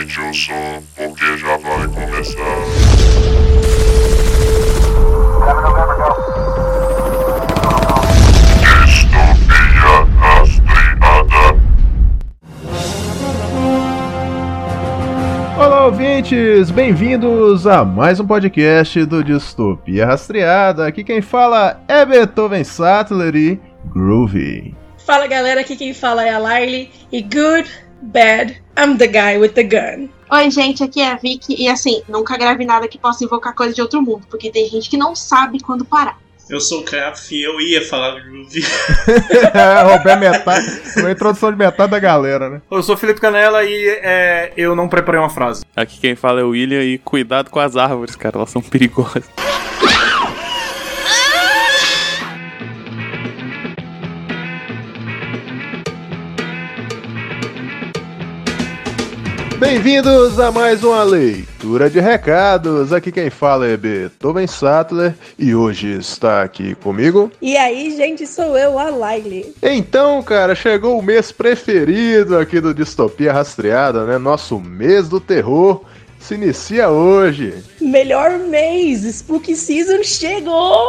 aumente o som, porque já vai começar. Distopia rastreada. Olá, ouvintes! Bem-vindos a mais um podcast do Distopia Rastreada. Aqui quem fala é Beethoven Sattler e Groovy. Fala galera, aqui quem fala é a Lily e good, bad, I'm the guy with the gun. Oi, gente, aqui é a Vicky e assim, nunca grave nada que possa invocar coisa de outro mundo, porque tem gente que não sabe quando parar. Eu sou o Krapf e eu ia falar do Groovy. Roubei metade, uma introdução de metade da galera, né? Eu sou o Felipe Canela e é, eu não preparei uma frase. Aqui quem fala é o William e cuidado com as árvores, cara, elas são perigosas. Bem-vindos a mais uma leitura de recados. Aqui quem fala é Beethoven Sattler e hoje está aqui comigo. E aí, gente, sou eu, a Lily. Então, cara, chegou o mês preferido aqui do Distopia Rastreada, né? Nosso mês do terror se inicia hoje. Melhor mês, Spooky Season chegou!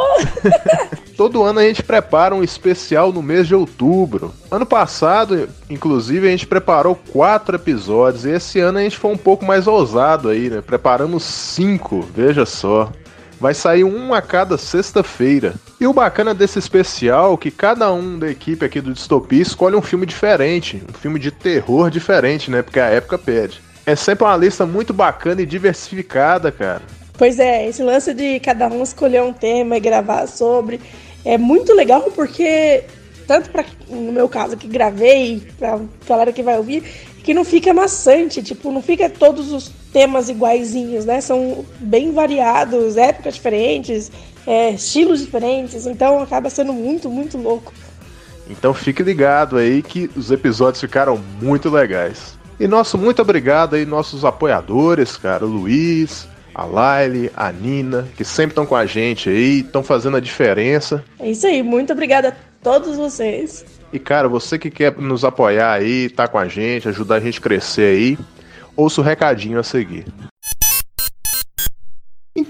Todo ano a gente prepara um especial no mês de outubro. Ano passado, inclusive, a gente preparou quatro episódios e esse ano a gente foi um pouco mais ousado aí, né? Preparamos cinco, veja só. Vai sair um a cada sexta-feira. E o bacana desse especial é que cada um da equipe aqui do Distopia escolhe um filme diferente, um filme de terror diferente, né? Porque a época pede. É sempre uma lista muito bacana e diversificada, cara. Pois é, esse lance de cada um escolher um tema e gravar sobre é muito legal porque tanto para no meu caso que gravei, pra galera que vai ouvir, que não fica maçante, tipo, não fica todos os temas iguaizinhos, né? São bem variados, épocas diferentes, é, estilos diferentes, então acaba sendo muito, muito louco. Então fique ligado aí que os episódios ficaram muito legais. E nosso muito obrigado aí, nossos apoiadores, cara, o Luiz, a Laile, a Nina, que sempre estão com a gente aí, estão fazendo a diferença. É isso aí, muito obrigada a todos vocês. E cara, você que quer nos apoiar aí, tá com a gente, ajudar a gente a crescer aí, ouça o recadinho a seguir.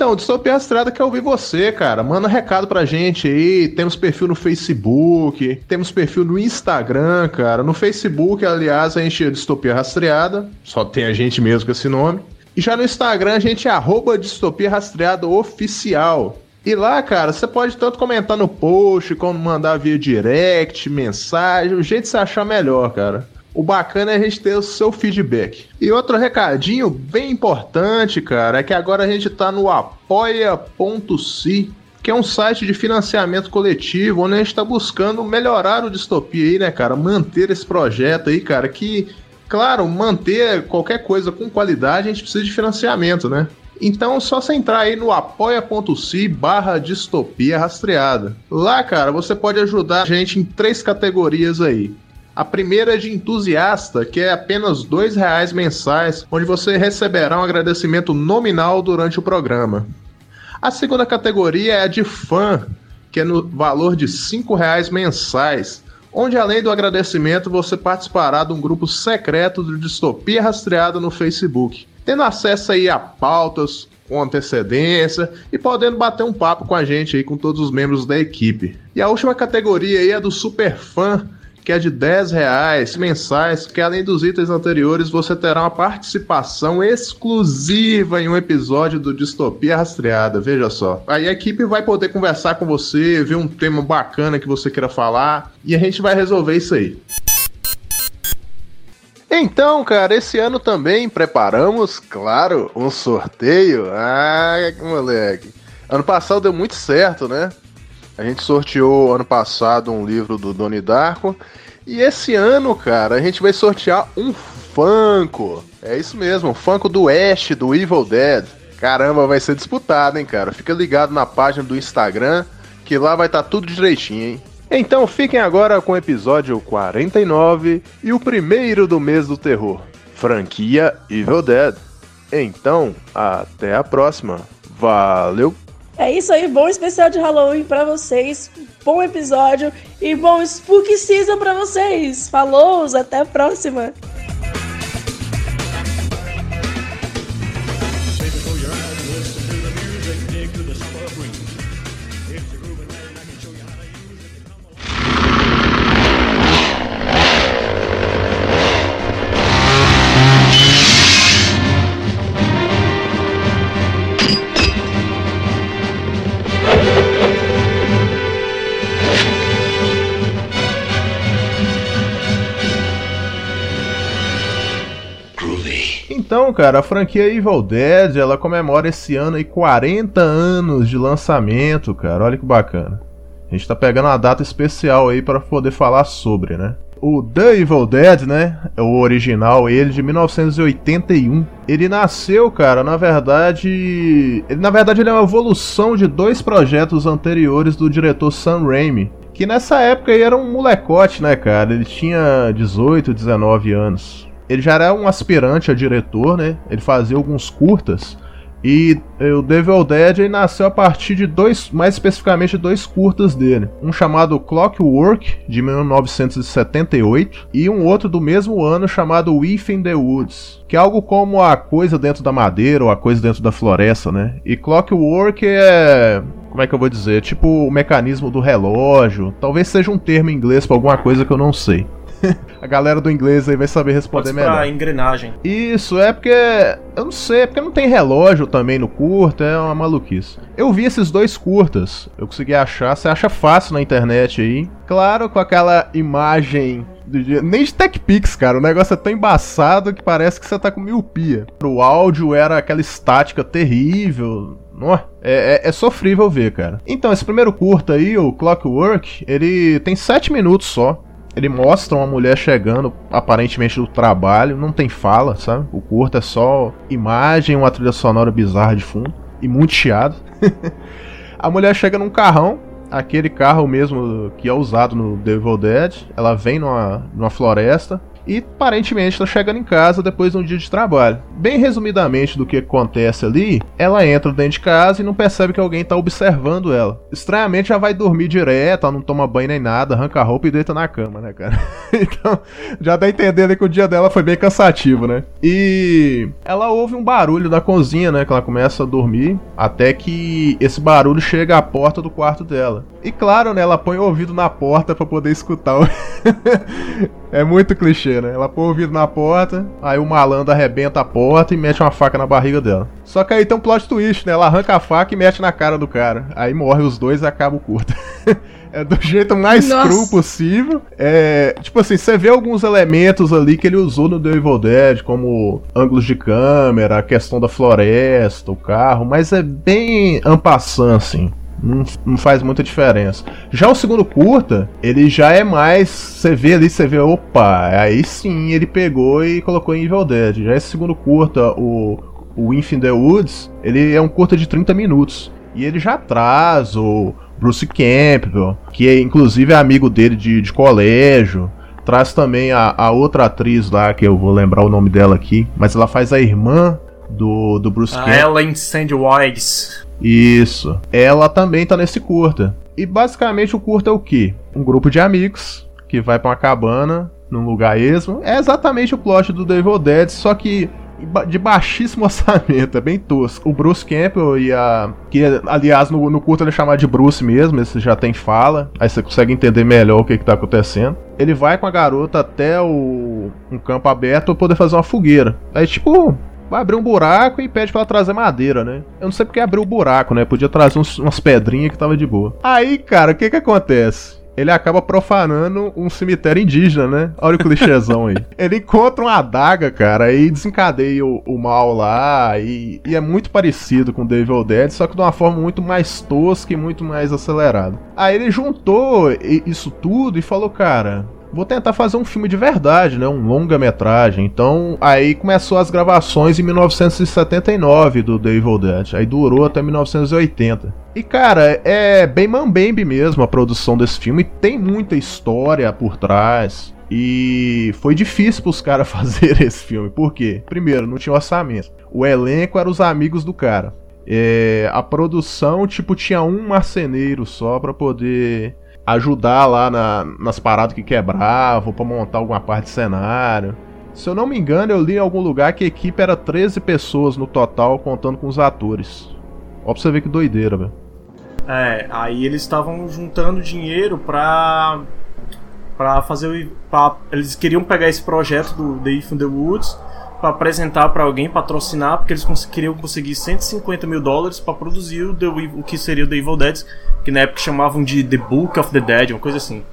Então, Distopia Estrada quer ouvir você, cara. Manda um recado pra gente aí. Temos perfil no Facebook, temos perfil no Instagram, cara. No Facebook, aliás, a gente é Distopia Rastreada. Só tem a gente mesmo com esse nome. E já no Instagram, a gente é arroba Distopia Rastreada Oficial. E lá, cara, você pode tanto comentar no post, como mandar via direct, mensagem, o jeito que você achar melhor, cara. O bacana é a gente ter o seu feedback. E outro recadinho bem importante, cara, é que agora a gente tá no apoia.se, que é um site de financiamento coletivo, onde a gente tá buscando melhorar o distopia aí, né, cara? Manter esse projeto aí, cara, que, claro, manter qualquer coisa com qualidade, a gente precisa de financiamento, né? Então, só você entrar aí no apoia.se barra distopia rastreada. Lá, cara, você pode ajudar a gente em três categorias aí. A primeira é de entusiasta, que é apenas R$ reais mensais, onde você receberá um agradecimento nominal durante o programa. A segunda categoria é a de fã, que é no valor de R$ reais mensais, onde além do agradecimento você participará de um grupo secreto de Distopia Rastreada no Facebook, tendo acesso aí a pautas com antecedência e podendo bater um papo com a gente aí, com todos os membros da equipe. E a última categoria aí é do super fã, que é de 10 reais mensais, que além dos itens anteriores você terá uma participação exclusiva em um episódio do Distopia Rastreada, veja só. Aí a equipe vai poder conversar com você, ver um tema bacana que você queira falar, e a gente vai resolver isso aí. Então, cara, esse ano também preparamos, claro, um sorteio. Ah, moleque. Ano passado deu muito certo, né? A gente sorteou ano passado um livro do Doni Darko. E esse ano, cara, a gente vai sortear um Funko. É isso mesmo, um Funko do Ash, do Evil Dead. Caramba, vai ser disputado, hein, cara? Fica ligado na página do Instagram, que lá vai estar tá tudo direitinho, hein? Então fiquem agora com o episódio 49 e o primeiro do mês do terror, franquia Evil Dead. Então, até a próxima. Valeu! É isso aí, bom especial de Halloween pra vocês, bom episódio e bom Spooky Season pra vocês. Falou, até a próxima! Cara, a franquia Evil Dead, ela comemora esse ano aí 40 anos de lançamento, cara. Olha que bacana. A gente tá pegando uma data especial aí para poder falar sobre, né? O The Evil Dead, né? É o original, ele de 1981. Ele nasceu, cara, na verdade. Ele, na verdade, ele é uma evolução de dois projetos anteriores do diretor Sam Raimi. Que nessa época aí era um molecote, né, cara? Ele tinha 18, 19 anos. Ele já era um aspirante a diretor, né? Ele fazia alguns curtas. E eh, o Devil Dead ele nasceu a partir de dois, mais especificamente dois curtas dele. Um chamado Clockwork, de 1978, e um outro do mesmo ano chamado Within the Woods, que é algo como a coisa dentro da madeira ou a coisa dentro da floresta, né? E Clockwork é como é que eu vou dizer? Tipo o mecanismo do relógio. Talvez seja um termo em inglês para alguma coisa que eu não sei. a galera do inglês aí vai saber responder melhor. pra engrenagem. Isso, é porque. Eu não sei, é porque não tem relógio também no curta, é uma maluquice. Eu vi esses dois curtas, eu consegui achar, você acha fácil na internet aí. Claro, com aquela imagem. Nem de TechPix, cara. O negócio é tão embaçado que parece que você tá com miopia. O áudio era aquela estática terrível. Nó, É, é, é sofrível ver, cara. Então, esse primeiro curta aí, o Clockwork, ele tem 7 minutos só. Ele mostra uma mulher chegando, aparentemente do trabalho, não tem fala, sabe? O curto é só imagem, uma trilha sonora bizarra de fundo e muito chiado. a mulher chega num carrão, aquele carro mesmo que é usado no Devil Dead. Ela vem numa, numa floresta e aparentemente está chegando em casa depois de um dia de trabalho. Bem resumidamente do que acontece ali, ela entra dentro de casa e não percebe que alguém está observando ela. Estranhamente já vai dormir direto, ela não toma banho nem nada, arranca a roupa e deita na cama, né, cara? então, já dá entendendo que o dia dela foi bem cansativo, né? E ela ouve um barulho da cozinha, né, que ela começa a dormir, até que esse barulho chega à porta do quarto dela. E claro, né, ela põe o ouvido na porta para poder escutar o É muito clichê, né? Ela põe o ouvido na porta, aí o malandro arrebenta a porta e mete uma faca na barriga dela. Só que aí tem um plot twist, né? Ela arranca a faca e mete na cara do cara. Aí morre os dois e acaba o curto. é do jeito mais Nossa. cru possível. É, tipo assim, você vê alguns elementos ali que ele usou no The Evil Dead, como ângulos de câmera, a questão da floresta, o carro, mas é bem ampassant, assim. Não, não faz muita diferença. Já o segundo curta, ele já é mais. Você vê ali, você vê, opa, aí sim ele pegou e colocou em Evil Dead. Já esse segundo curta, o, o Inf in the Woods, ele é um curta de 30 minutos. E ele já traz o Bruce Campbell, que é, inclusive é amigo dele de, de colégio. Traz também a, a outra atriz lá, que eu vou lembrar o nome dela aqui, mas ela faz a irmã do, do Bruce A Campbell. Ellen Sandwise. Isso. Ela também tá nesse curta. E basicamente o curta é o quê? Um grupo de amigos que vai pra uma cabana num lugar esmo. É exatamente o plot do Devil Dead, só que de baixíssimo orçamento, é bem tosco. O Bruce Campbell e a. Que, aliás, no, no curto ele é chamado de Bruce mesmo, esse já tem fala, aí você consegue entender melhor o que, que tá acontecendo. Ele vai com a garota até o, um campo aberto pra poder fazer uma fogueira. Aí, tipo, vai abrir um buraco e pede pra ela trazer madeira, né? Eu não sei porque abriu o buraco, né? Podia trazer uns- umas pedrinhas que tava de boa. Aí, cara, o que que acontece? Ele acaba profanando um cemitério indígena, né? Olha o clichêzão aí. Ele encontra uma adaga, cara, e desencadeia o, o mal lá. E, e é muito parecido com Devil Dead, só que de uma forma muito mais tosca e muito mais acelerada. Aí ele juntou isso tudo e falou, cara, vou tentar fazer um filme de verdade, né? Um longa-metragem. Então, aí começou as gravações em 1979 do The Evil Dead. Aí durou até 1980. E, cara, é bem mambembe mesmo a produção desse filme. Tem muita história por trás. E foi difícil pros caras fazerem esse filme. Por quê? Primeiro, não tinha orçamento. O elenco eram os amigos do cara. É, a produção, tipo, tinha um marceneiro só pra poder ajudar lá na- nas paradas que quebravam, pra montar alguma parte de cenário. Se eu não me engano, eu li em algum lugar que a equipe era 13 pessoas no total, contando com os atores. Ó pra você ver que doideira, velho. É, aí eles estavam juntando dinheiro pra. pra fazer o. Pra, eles queriam pegar esse projeto do The If in the Woods pra apresentar pra alguém, patrocinar, porque eles cons- queriam conseguir 150 mil dólares pra produzir o, The, o que seria o The Evil Dead, que na época chamavam de The Book of the Dead, uma coisa assim.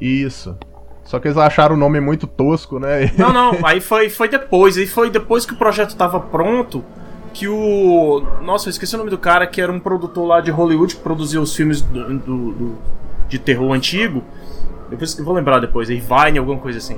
Isso. Só que eles acharam o nome muito tosco, né? Não, não, aí foi, foi depois. Aí foi depois que o projeto tava pronto que o. Nossa, eu esqueci o nome do cara que era um produtor lá de Hollywood que produzia os filmes do, do- do- de terror antigo. Depois eu vou lembrar depois, aí Vine, alguma coisa assim.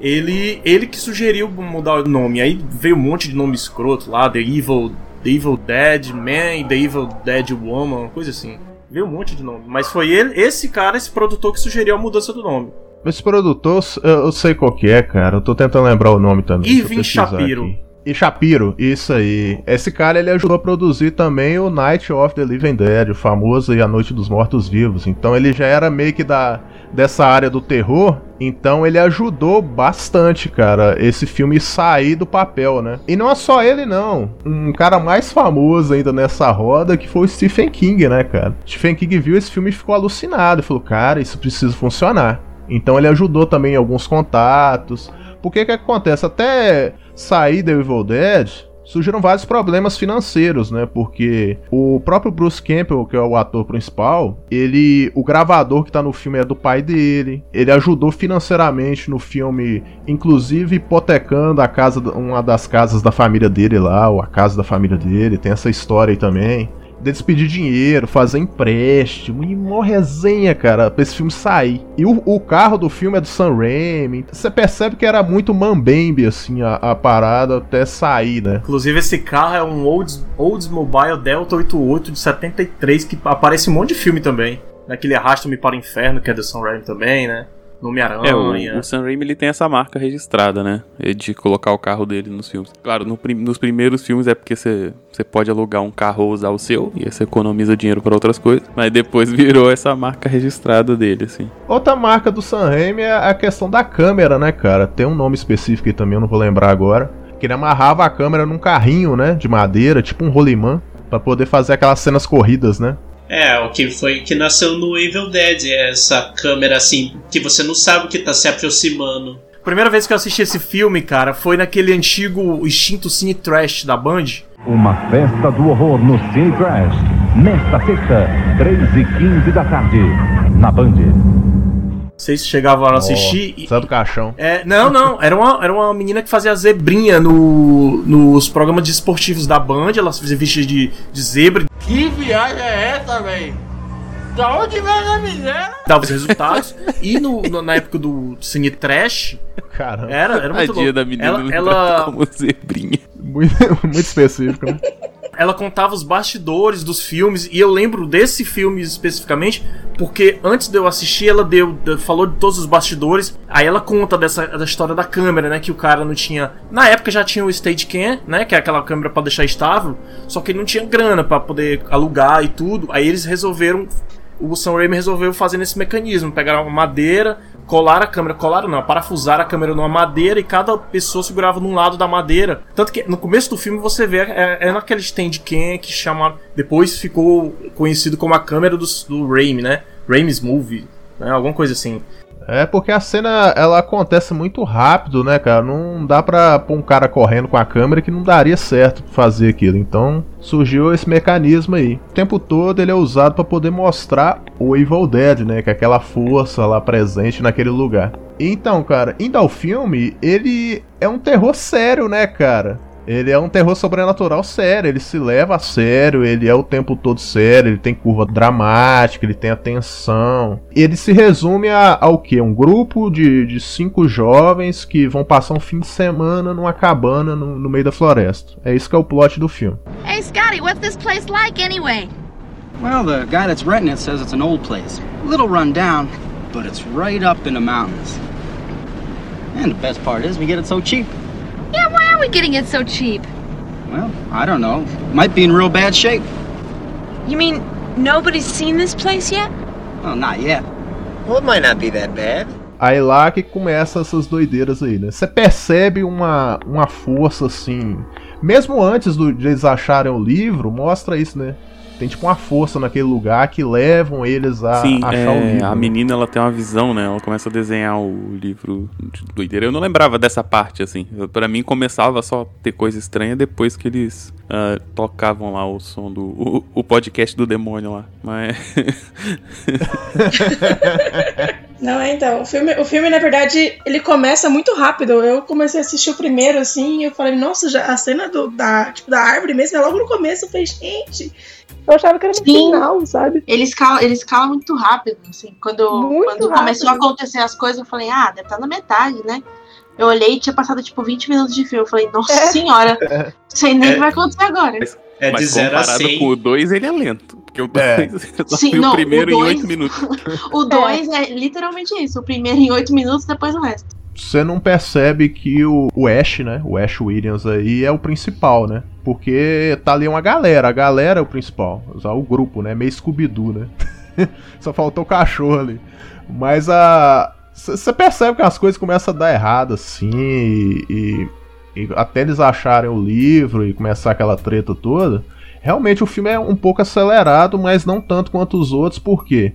Ele, ele que sugeriu mudar o nome. Aí veio um monte de nome escroto lá, The Evil, The Evil Dead Man, The Evil Dead Woman, uma coisa assim. Veio um monte de nome. Mas foi ele, esse cara, esse produtor que sugeriu a mudança do nome. Esse produtor, eu, eu sei qual que é, cara. Eu tô tentando lembrar o nome também. Irving Shapiro. aqui. E Shapiro, isso aí. Esse cara ele ajudou a produzir também o Night of the Living Dead, o famoso e A Noite dos Mortos Vivos. Então ele já era meio que da dessa área do terror. Então ele ajudou bastante, cara, esse filme sair do papel, né? E não é só ele não. Um cara mais famoso ainda nessa roda que foi o Stephen King, né, cara? Stephen King viu esse filme e ficou alucinado, falou: "Cara, isso precisa funcionar". Então ele ajudou também em alguns contatos. Porque que acontece? Até sair The Evil Dead, surgiram vários problemas financeiros, né? Porque o próprio Bruce Campbell, que é o ator principal, ele, o gravador que tá no filme é do pai dele. Ele ajudou financeiramente no filme, inclusive hipotecando a casa, uma das casas da família dele lá, ou a casa da família dele. Tem essa história aí também deles pedir dinheiro, fazer empréstimo e uma resenha, cara, pra esse filme sair. E o, o carro do filme é do Sam Raimi. Você percebe que era muito mambembe, assim, a, a parada até sair, né? Inclusive, esse carro é um Olds, Oldsmobile Delta 88 de 73 que aparece um monte de filme também. Naquele Arrasta-me para o Inferno, que é do Sam Raimi também, né? No É, Homem-Aranha. o, o Sam Raimi ele tem essa marca registrada, né? É De colocar o carro dele nos filmes. Claro, no prim- nos primeiros filmes é porque você você pode alugar um carro ou usar o seu, e aí você economiza dinheiro pra outras coisas. Mas depois virou essa marca registrada dele, assim. Outra marca do Sam Raimi é a questão da câmera, né, cara? Tem um nome específico aí também, eu não vou lembrar agora. Que ele amarrava a câmera num carrinho, né, de madeira, tipo um rolimã, pra poder fazer aquelas cenas corridas, né? É, o que foi que nasceu no Evil Dead, é essa câmera assim, que você não sabe o que tá se aproximando. Primeira vez que eu assisti esse filme, cara, foi naquele antigo extinto Cine Trash da Band. Uma festa do horror no Cine Crash. Nesta sexta, 3 e 15 da tarde, na Band. Vocês chegavam a assistir. e- Sai do caixão. É, não, não. Era uma, era uma menina que fazia zebrinha no, nos programas de esportivos da Band. Ela se vestia de, de zebra. Que viagem é essa, velho? Da onde vem essa miséria? Dava os resultados. e no, no- na época do Cine Trash, Caramba, era, era muito Tadinha louco. da menina ela, ela, como zebrinha. muito, muito específico, né? Ela contava os bastidores dos filmes. E eu lembro desse filme especificamente, porque antes de eu assistir, ela deu, de- falou de todos os bastidores. Aí ela conta dessa da história da câmera, né? Que o cara não tinha. Na época já tinha o Steadicam, né? Que é aquela câmera pra deixar estável. Só que ele não tinha grana pra poder alugar e tudo. Aí eles resolveram. O Sam Raimi resolveu fazer nesse mecanismo. Pegaram uma madeira, colar a câmera, colaram não, parafusar a câmera numa madeira e cada pessoa segurava num lado da madeira. Tanto que no começo do filme você vê, é, é naquele Steadicam que chama. Depois ficou conhecido como a câmera do, do Raimi, né? Raimi's Movie, né? Alguma coisa assim. É porque a cena ela acontece muito rápido, né, cara? Não dá pra pôr um cara correndo com a câmera que não daria certo fazer aquilo. Então surgiu esse mecanismo aí. O tempo todo ele é usado pra poder mostrar o Evil Dead, né? Que é aquela força lá presente naquele lugar. Então, cara, indo ao filme, ele é um terror sério, né, cara? Ele é um terror sobrenatural sério, ele se leva a sério, ele é o tempo todo sério, ele tem curva dramática, ele tem atenção. Ele se resume a, ao que? Um grupo de, de cinco jovens que vão passar um fim de semana numa cabana no, no meio da floresta. É isso que é o plot do filme. Hey, Scotty, what's this place like anyway? Well, the guy that's renting it says it's an old place. A little run down, but it's right up in the mountains. And the best part is we get it so cheap. Yeah, why we getting it so cheap? Well, I don't know. Might be in real bad shape. You mean nobody's seen this place yet? Well, not yet. Well, it might not be that bad. Aí lá que começa essas doideiras aí, né? Você percebe uma, uma força assim. Mesmo antes do, de eles acharem o livro, mostra isso, né? Tem tipo uma força naquele lugar que levam eles a Sim, achar o é, livro. a menina ela tem uma visão, né? Ela começa a desenhar o livro de doideira. Eu não lembrava dessa parte, assim. Pra mim começava só a ter coisa estranha depois que eles ah, tocavam lá o som do. O, o podcast do demônio lá. Mas. Não, é então. O filme, o filme, na verdade, ele começa muito rápido. Eu comecei a assistir o primeiro, assim, e eu falei, nossa, já, a cena do, da, tipo, da árvore mesmo é logo no começo. Eu falei, gente. Eu achava que era no Sim. final, sabe? Ele escala, ele escala muito rápido, assim. Quando, Muito quando rápido. começou a acontecer as coisas, eu falei, ah, deve estar na metade, né? Eu olhei e tinha passado, tipo, 20 minutos de filme. Eu falei, nossa É. senhora, não sei nem o É. que vai acontecer agora. É de Mas 0 a comparado 100. com o 2, ele é lento. Porque o 2 É. Sim, não, o primeiro o em dois- 8 minutos. O 2 é. literalmente isso. O primeiro em 8 minutos, depois o resto. Você não percebe que o, o Ash, né? O Ash Williams aí é o principal, né? Porque tá ali uma galera. A galera é o principal. O grupo, né? Meio Scooby-Doo, né? Só faltou o cachorro ali. Mas a. Você percebe que as coisas começam a dar errado, assim, e, e- e até eles acharem o livro e começar aquela treta toda. Realmente o filme é um pouco acelerado, mas não tanto quanto os outros, por quê?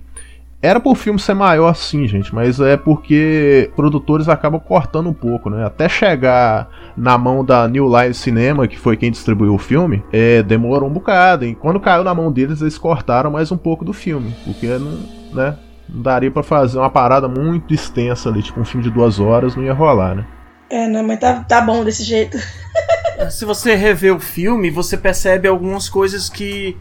Era pro filme ser maior sim, gente, mas é porque produtores acabam cortando um pouco, né? Até chegar na mão da New Line Cinema, que foi quem distribuiu o filme, é, demorou um bocado. E quando caiu na mão deles, eles cortaram mais um pouco do filme, porque não, né, não daria pra fazer uma parada muito extensa ali, tipo um filme de duas horas, não ia rolar, né? É, não, mas tá, tá bom desse jeito. Se você rever o filme, você percebe algumas coisas que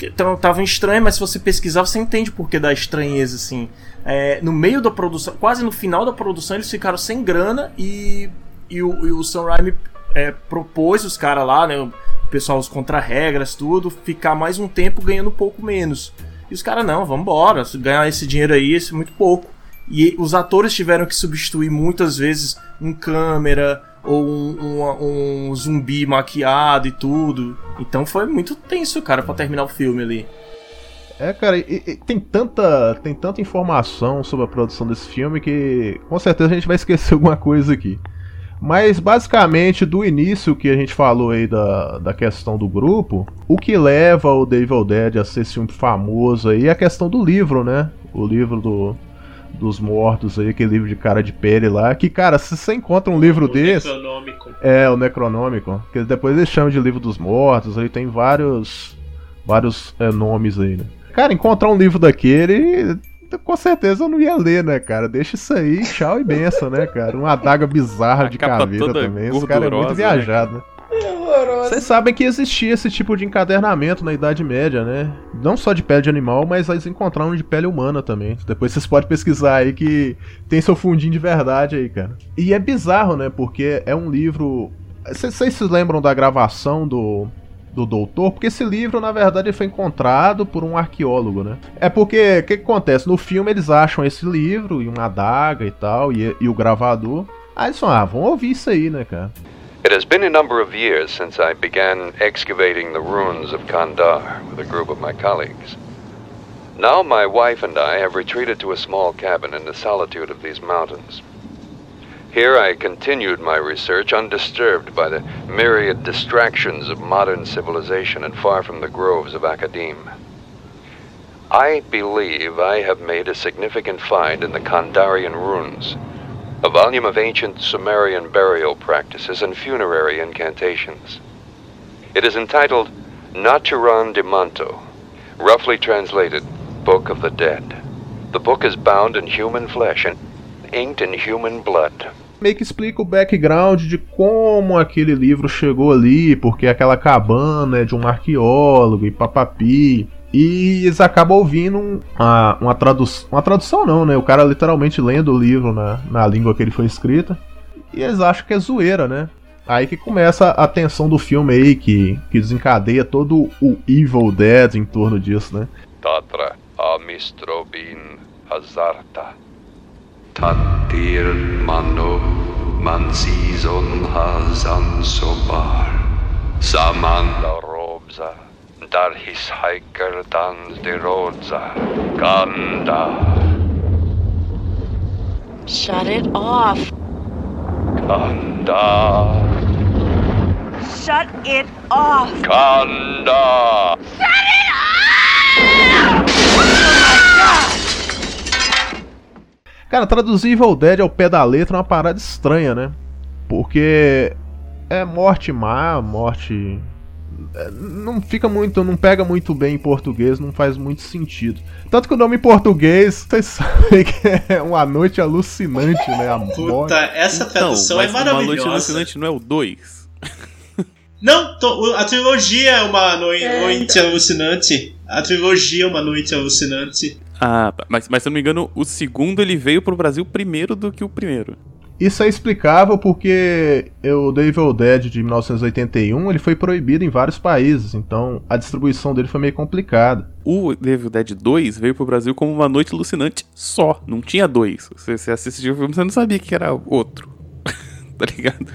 estavam estranhas, mas se você pesquisar, você entende o porquê da estranheza, assim. É, no meio da produção, quase no final da produção, eles ficaram sem grana e, e, o, e o Sam Raimi é, propôs os caras lá, né, o pessoal, os contra-regras, tudo, ficar mais um tempo ganhando um pouco menos. E os caras, não, vambora, se ganhar esse dinheiro aí, esse é muito pouco. E os atores tiveram que substituir muitas vezes um câmera ou um, um- um zumbi maquiado e tudo. Então foi muito tenso, cara, pra terminar o filme ali. É, cara, e- e tem tanta, tem tanta informação sobre a produção desse filme que com certeza a gente vai esquecer alguma coisa aqui. Mas basicamente, do início que a gente falou aí da, da questão do grupo, o que leva o The Evil Dead a ser esse filme famoso aí é a questão do livro, né? O livro do, dos mortos aí, aquele livro de cara de pele lá. Que, cara, se você encontra um livro desse. Necronômico. É, o Necronômico. Que depois eles chamam de livro dos mortos, aí tem vários. vários é, nomes aí, né? Cara, encontrar um livro daquele. Com certeza eu não ia ler, né, cara? Deixa isso aí, tchau e benção, né, cara? Uma adaga bizarra de capa caveira também. Esse cara é muito gordurosa, viajado, né? Horroroso. Vocês sabem que existia esse tipo de encadernamento na Idade Média, né? Não só de pele de animal, mas eles encontraram de pele humana também. Depois vocês podem pesquisar aí que tem seu fundinho de verdade aí, cara. E é bizarro, né? Porque é um livro. Vocês se lembram da gravação do. Do doutor, porque esse livro, na verdade, foi encontrado por um arqueólogo, né? É porque, o que, que acontece? No filme eles acham esse livro e uma adaga e tal, e, e o gravador. Aí eles falam, ah, vamos ouvir isso aí, né, cara? It has been a number of years since I began excavating the ruins of Kandar with a group of my colleagues. Now my wife and I have retreated to a small cabin in the solitude of these mountains. Here I continued my research undisturbed by the myriad distractions of modern civilization and far from the groves of academe. I believe I have made a significant find in the Kandarian ruins a volume of ancient Sumerian burial practices and funerary incantations. It is entitled Naturan de Manto, roughly translated Book of the Dead. The book is bound in human flesh and inked in human blood. meio que explica o background de como aquele livro chegou ali, porque aquela cabana é de um arqueólogo e papapi. E eles acabam ouvindo um- uma, uma, tradução. Uma tradução não, né? O cara literalmente lendo o livro na, na língua que ele foi escrita. E eles acham que é zoeira, né? Aí que começa a tensão do filme aí, que, que desencadeia todo o Evil Dead em torno disso, né? Tatra amistrobin hazarta. Tatir mano mansizon hazan sobar. Saman la robza. Dar his hiker dans de rodza. Kanda. Shut it off. Kanda. Shut it off. Kanda. Cara, traduzir Evil Dead ao pé da letra é uma parada estranha, né? Porque é morte má, morte não fica muito, não pega muito bem em português, não faz muito sentido. Tanto que o nome em português, vocês sabem que é uma noite alucinante, né? A Puta, morte. essa tradução é mas Uma Noite maravilhosa. Alucinante não é o 2. Não, to- a trilogia é uma É, noite alucinante. A trilogia é uma noite alucinante. Ah, tá. mas, mas se eu não me engano, o segundo ele veio pro Brasil primeiro do que o primeiro. Isso é explicável porque o The Dead de 1981 ele foi proibido em vários países, então a distribuição dele foi meio complicada. O Evil Dead 2 veio pro Brasil como uma noite alucinante só. Não tinha dois. Você, você assistiu o filme, você não sabia que era outro. tá ligado?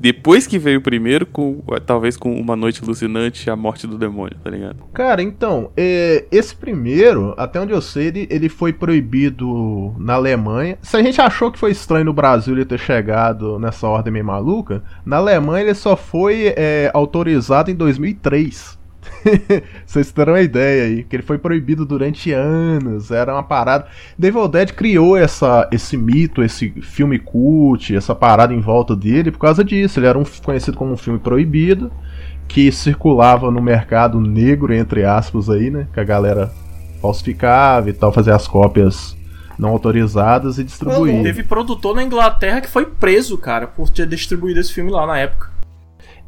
Depois que veio o primeiro, com, talvez com Uma Noite Alucinante e A Morte do Demônio, tá ligado? Cara, então, é, esse primeiro, até onde eu sei, ele, ele foi proibido na Alemanha. Se a gente achou que foi estranho no Brasil ele ter chegado nessa ordem meio maluca, na Alemanha ele só foi é, autorizado em 2003. Vocês terão uma ideia aí, que ele foi proibido durante anos, era uma parada. Devil Dead criou essa, esse mito, esse filme cult, essa parada em volta dele por causa disso. Ele era um, conhecido como um filme proibido, que circulava no mercado negro, entre aspas, aí, né? Que a galera falsificava e tal, fazia as cópias não autorizadas e distribuía. Teve produtor na Inglaterra que foi preso, cara, por ter distribuído esse filme lá na época.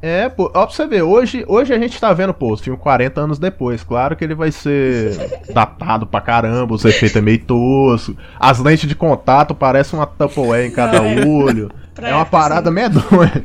É, pô, ó, pra você ver, hoje, hoje a gente tá vendo, pô, o filme 40 anos depois. Claro que ele vai ser datado pra caramba, os efeitos é meio tosco. As lentes de contato parecem uma Tupperware em cada olho. é uma parada medonha.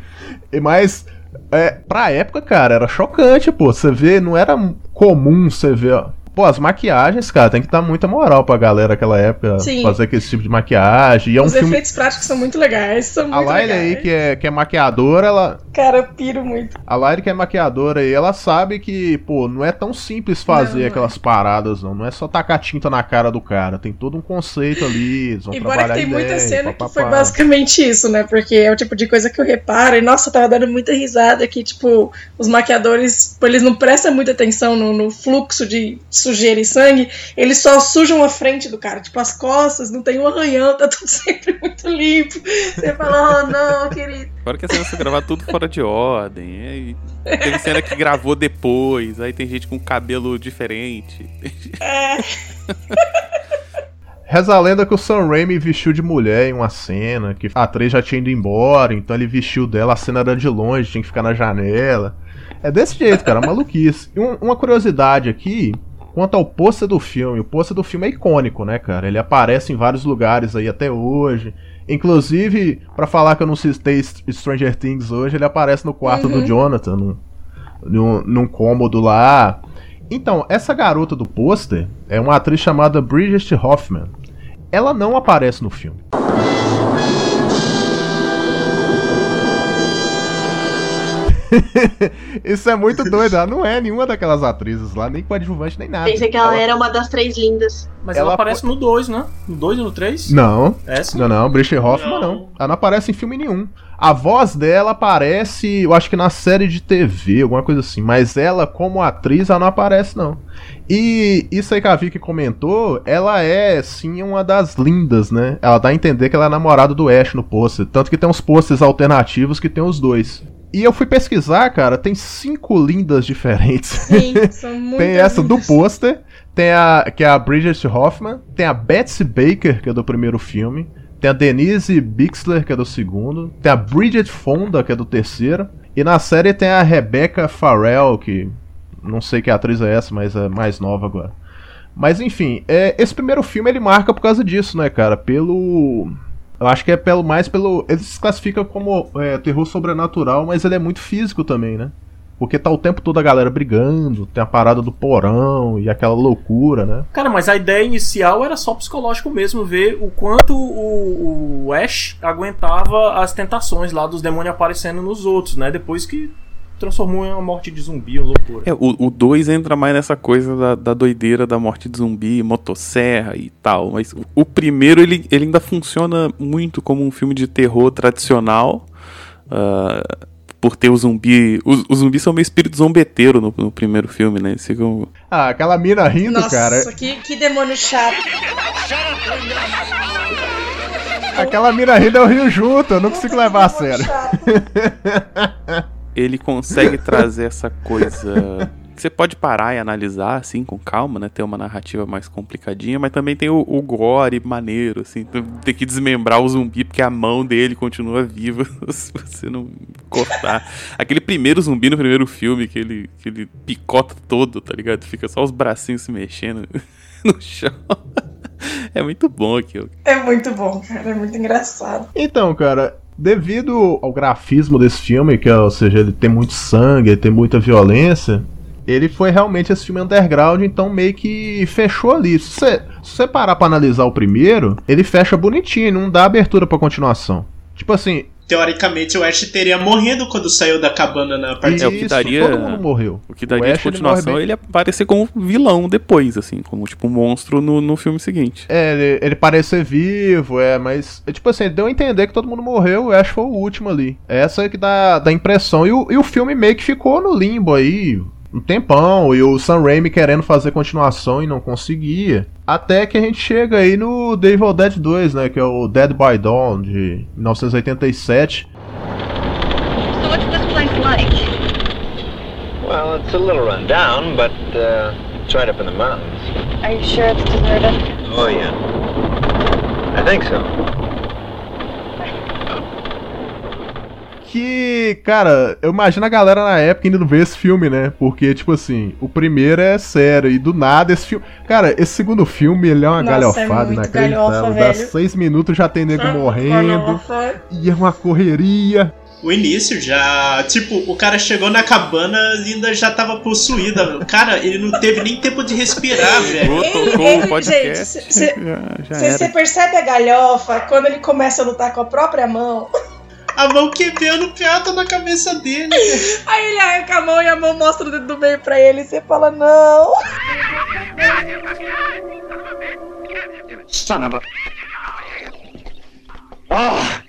E Mas, é, pra época, cara, era chocante, pô. Você vê, não era comum você ver, ó. Pô, as maquiagens, cara, tem que dar muita moral pra galera naquela época Sim. fazer aquele tipo de maquiagem. E é um Os filme. efeitos práticos são muito legais, são A muito Laila legais. aí, que é, que é maquiadora, ela, Cara, eu piro muito. a Laire que é maquiadora aí, ela sabe que, pô, não é tão simples fazer Não, não aquelas paradas, não. Não é só tacar tinta na cara do cara. Tem todo um conceito ali, eles vão que tem muita ideia, cena que foi basicamente isso, né? Porque é o tipo de coisa que eu reparo. E nossa, eu tava dando muita risada que, tipo, os maquiadores, pô, eles não prestam muita atenção no, no fluxo de sujeira e sangue, eles só sujam a frente do cara. Tipo, as costas, não tem um arranhão, tá tudo sempre muito limpo. Você fala, oh não, querido. Fora que a cena foi gravar tudo fora de ordem. e aí teve cena que gravou depois, aí tem gente com cabelo diferente. É. Reza a lenda que o Sam Raimi vestiu de mulher em uma cena, que a atriz já tinha ido embora, então ele vestiu dela, a cena era de longe, tinha que ficar na janela. É desse jeito, cara, maluquice. E um- uma curiosidade aqui, quanto ao pôster do filme, o pôster do filme é icônico, né, cara? Ele aparece em vários lugares aí até hoje. Inclusive, pra falar que eu não citei St- Stranger Things hoje, ele aparece no quarto do Uhum. Jonathan, num, num, num cômodo lá. Então, essa garota do pôster é uma atriz chamada Bridget Hoffman. Ela não aparece no filme. Isso é muito doido, ela não é nenhuma daquelas atrizes lá, nem coadjuvante, nem nada. Pensei que ela era uma das três lindas. Mas Ela ela, aparece no 2, né? No 2 e no 3? Não, É, sim. não, não, Bridget Hoffman não. Ela não aparece em filme nenhum. A voz dela aparece, eu acho que na série de TV, alguma coisa assim, mas ela, como atriz, ela não aparece, não. E isso aí que a Vicky comentou, ela é, sim, uma das lindas, né? Ela dá a entender que ela é namorada do Ash no pôster. Tanto que tem uns pôsteres alternativos que tem os dois. E eu fui pesquisar, cara, tem cinco lindas diferentes. Sim, são muito tem essa do pôster, tem a que é a Bridget Hoffman, tem a Betsy Baker, que é do primeiro filme, tem a Denise Bixler, que é do segundo, tem a Bridget Fonda, que é do terceiro, e na série tem a Rebecca Farrell, que não sei que atriz é essa, mas é mais nova agora. Mas enfim, é, esse primeiro filme ele marca por causa disso, né, cara? Pelo. Eu acho que é pelo mais pelo. Ele se classifica como é, terror sobrenatural, mas ele é muito físico também, né? Porque tá o tempo todo a galera brigando, tem a parada do porão e aquela loucura, né? Cara, mas a ideia inicial era só psicológico mesmo, ver o quanto o, o Ash aguentava as tentações lá dos demônios aparecendo nos outros, né? Depois que transformou em uma morte de zumbi, uma loucura. É, o 2 entra mais nessa coisa da, da doideira da morte de zumbi, motosserra e tal. Mas o, o primeiro, ele, ele ainda funciona muito como um filme de terror tradicional. ah, por ter o zumbi. Os, os zumbis são meio espírito zombeteiro no, no primeiro filme, né? Eles ficam. Ah, aquela mina rindo, Nossa, cara. que, que demônio chato. Aquela mina rindo eu rio junto, eu não consigo levar a sério. ele consegue trazer essa coisa você pode parar e analisar, assim, com calma, né? Ter uma narrativa mais complicadinha, mas também tem o, o gore maneiro, assim. Tem que desmembrar o zumbi porque a mão dele continua viva se você não cortar. Aquele primeiro zumbi no primeiro filme, que ele, que ele picota todo, tá ligado? Fica só os bracinhos se mexendo no chão. É muito bom aquilo. É muito bom, cara. É muito engraçado. Então, cara, devido ao grafismo desse filme, que é, ou seja, ele tem muito sangue, ele tem muita violência, ele foi realmente esse filme underground, então meio que fechou ali. Se você, se você parar pra analisar o primeiro, ele fecha bonitinho, não dá abertura pra continuação. Tipo assim, Teoricamente, o Ash teria morrido quando saiu da cabana na parte É, o que daria. todo mundo morreu. O que daria O de Ash, ele continuação é bem. ele aparecer como vilão depois, assim, como tipo um monstro no, no filme seguinte. É, ele, ele parecer vivo, é, mas, é, tipo assim, deu a entender que todo mundo morreu, o Ash foi o último ali. Essa é que dá, dá impressão. E o, e o filme meio que ficou no limbo aí, um tempão, e o Sam Raimi querendo fazer continuação e não conseguia. Até que a gente chega aí no The Evil Dead 2, né, que é o Dead by Dawn, de 1987. So what's this place like? Well, it's a little run down, but uh, it's right up in the mountains. Are you sure it's deserted? Oh, yeah. I think so. Que, cara, eu imagino a galera na época indo ver esse filme, né? Porque, tipo assim, o primeiro é sério, e do nada esse filme. Cara, esse segundo filme, ele é uma Nossa, é galhofada muito inacreditável. Dá seis minutos já tem nego morrendo, galhofa. e é uma correria. O início já. Tipo, o cara chegou na cabana e ainda já tava possuída. Cara, ele não teve nem tempo de respirar, velho. O podcast. gente, você percebe a galhofa quando ele começa a lutar com a própria mão? A mão quebrando piada na cabeça dele. Aí ele arranca a mão e a mão mostra o dedo do meio pra ele e você fala, não. Son of a. Oh!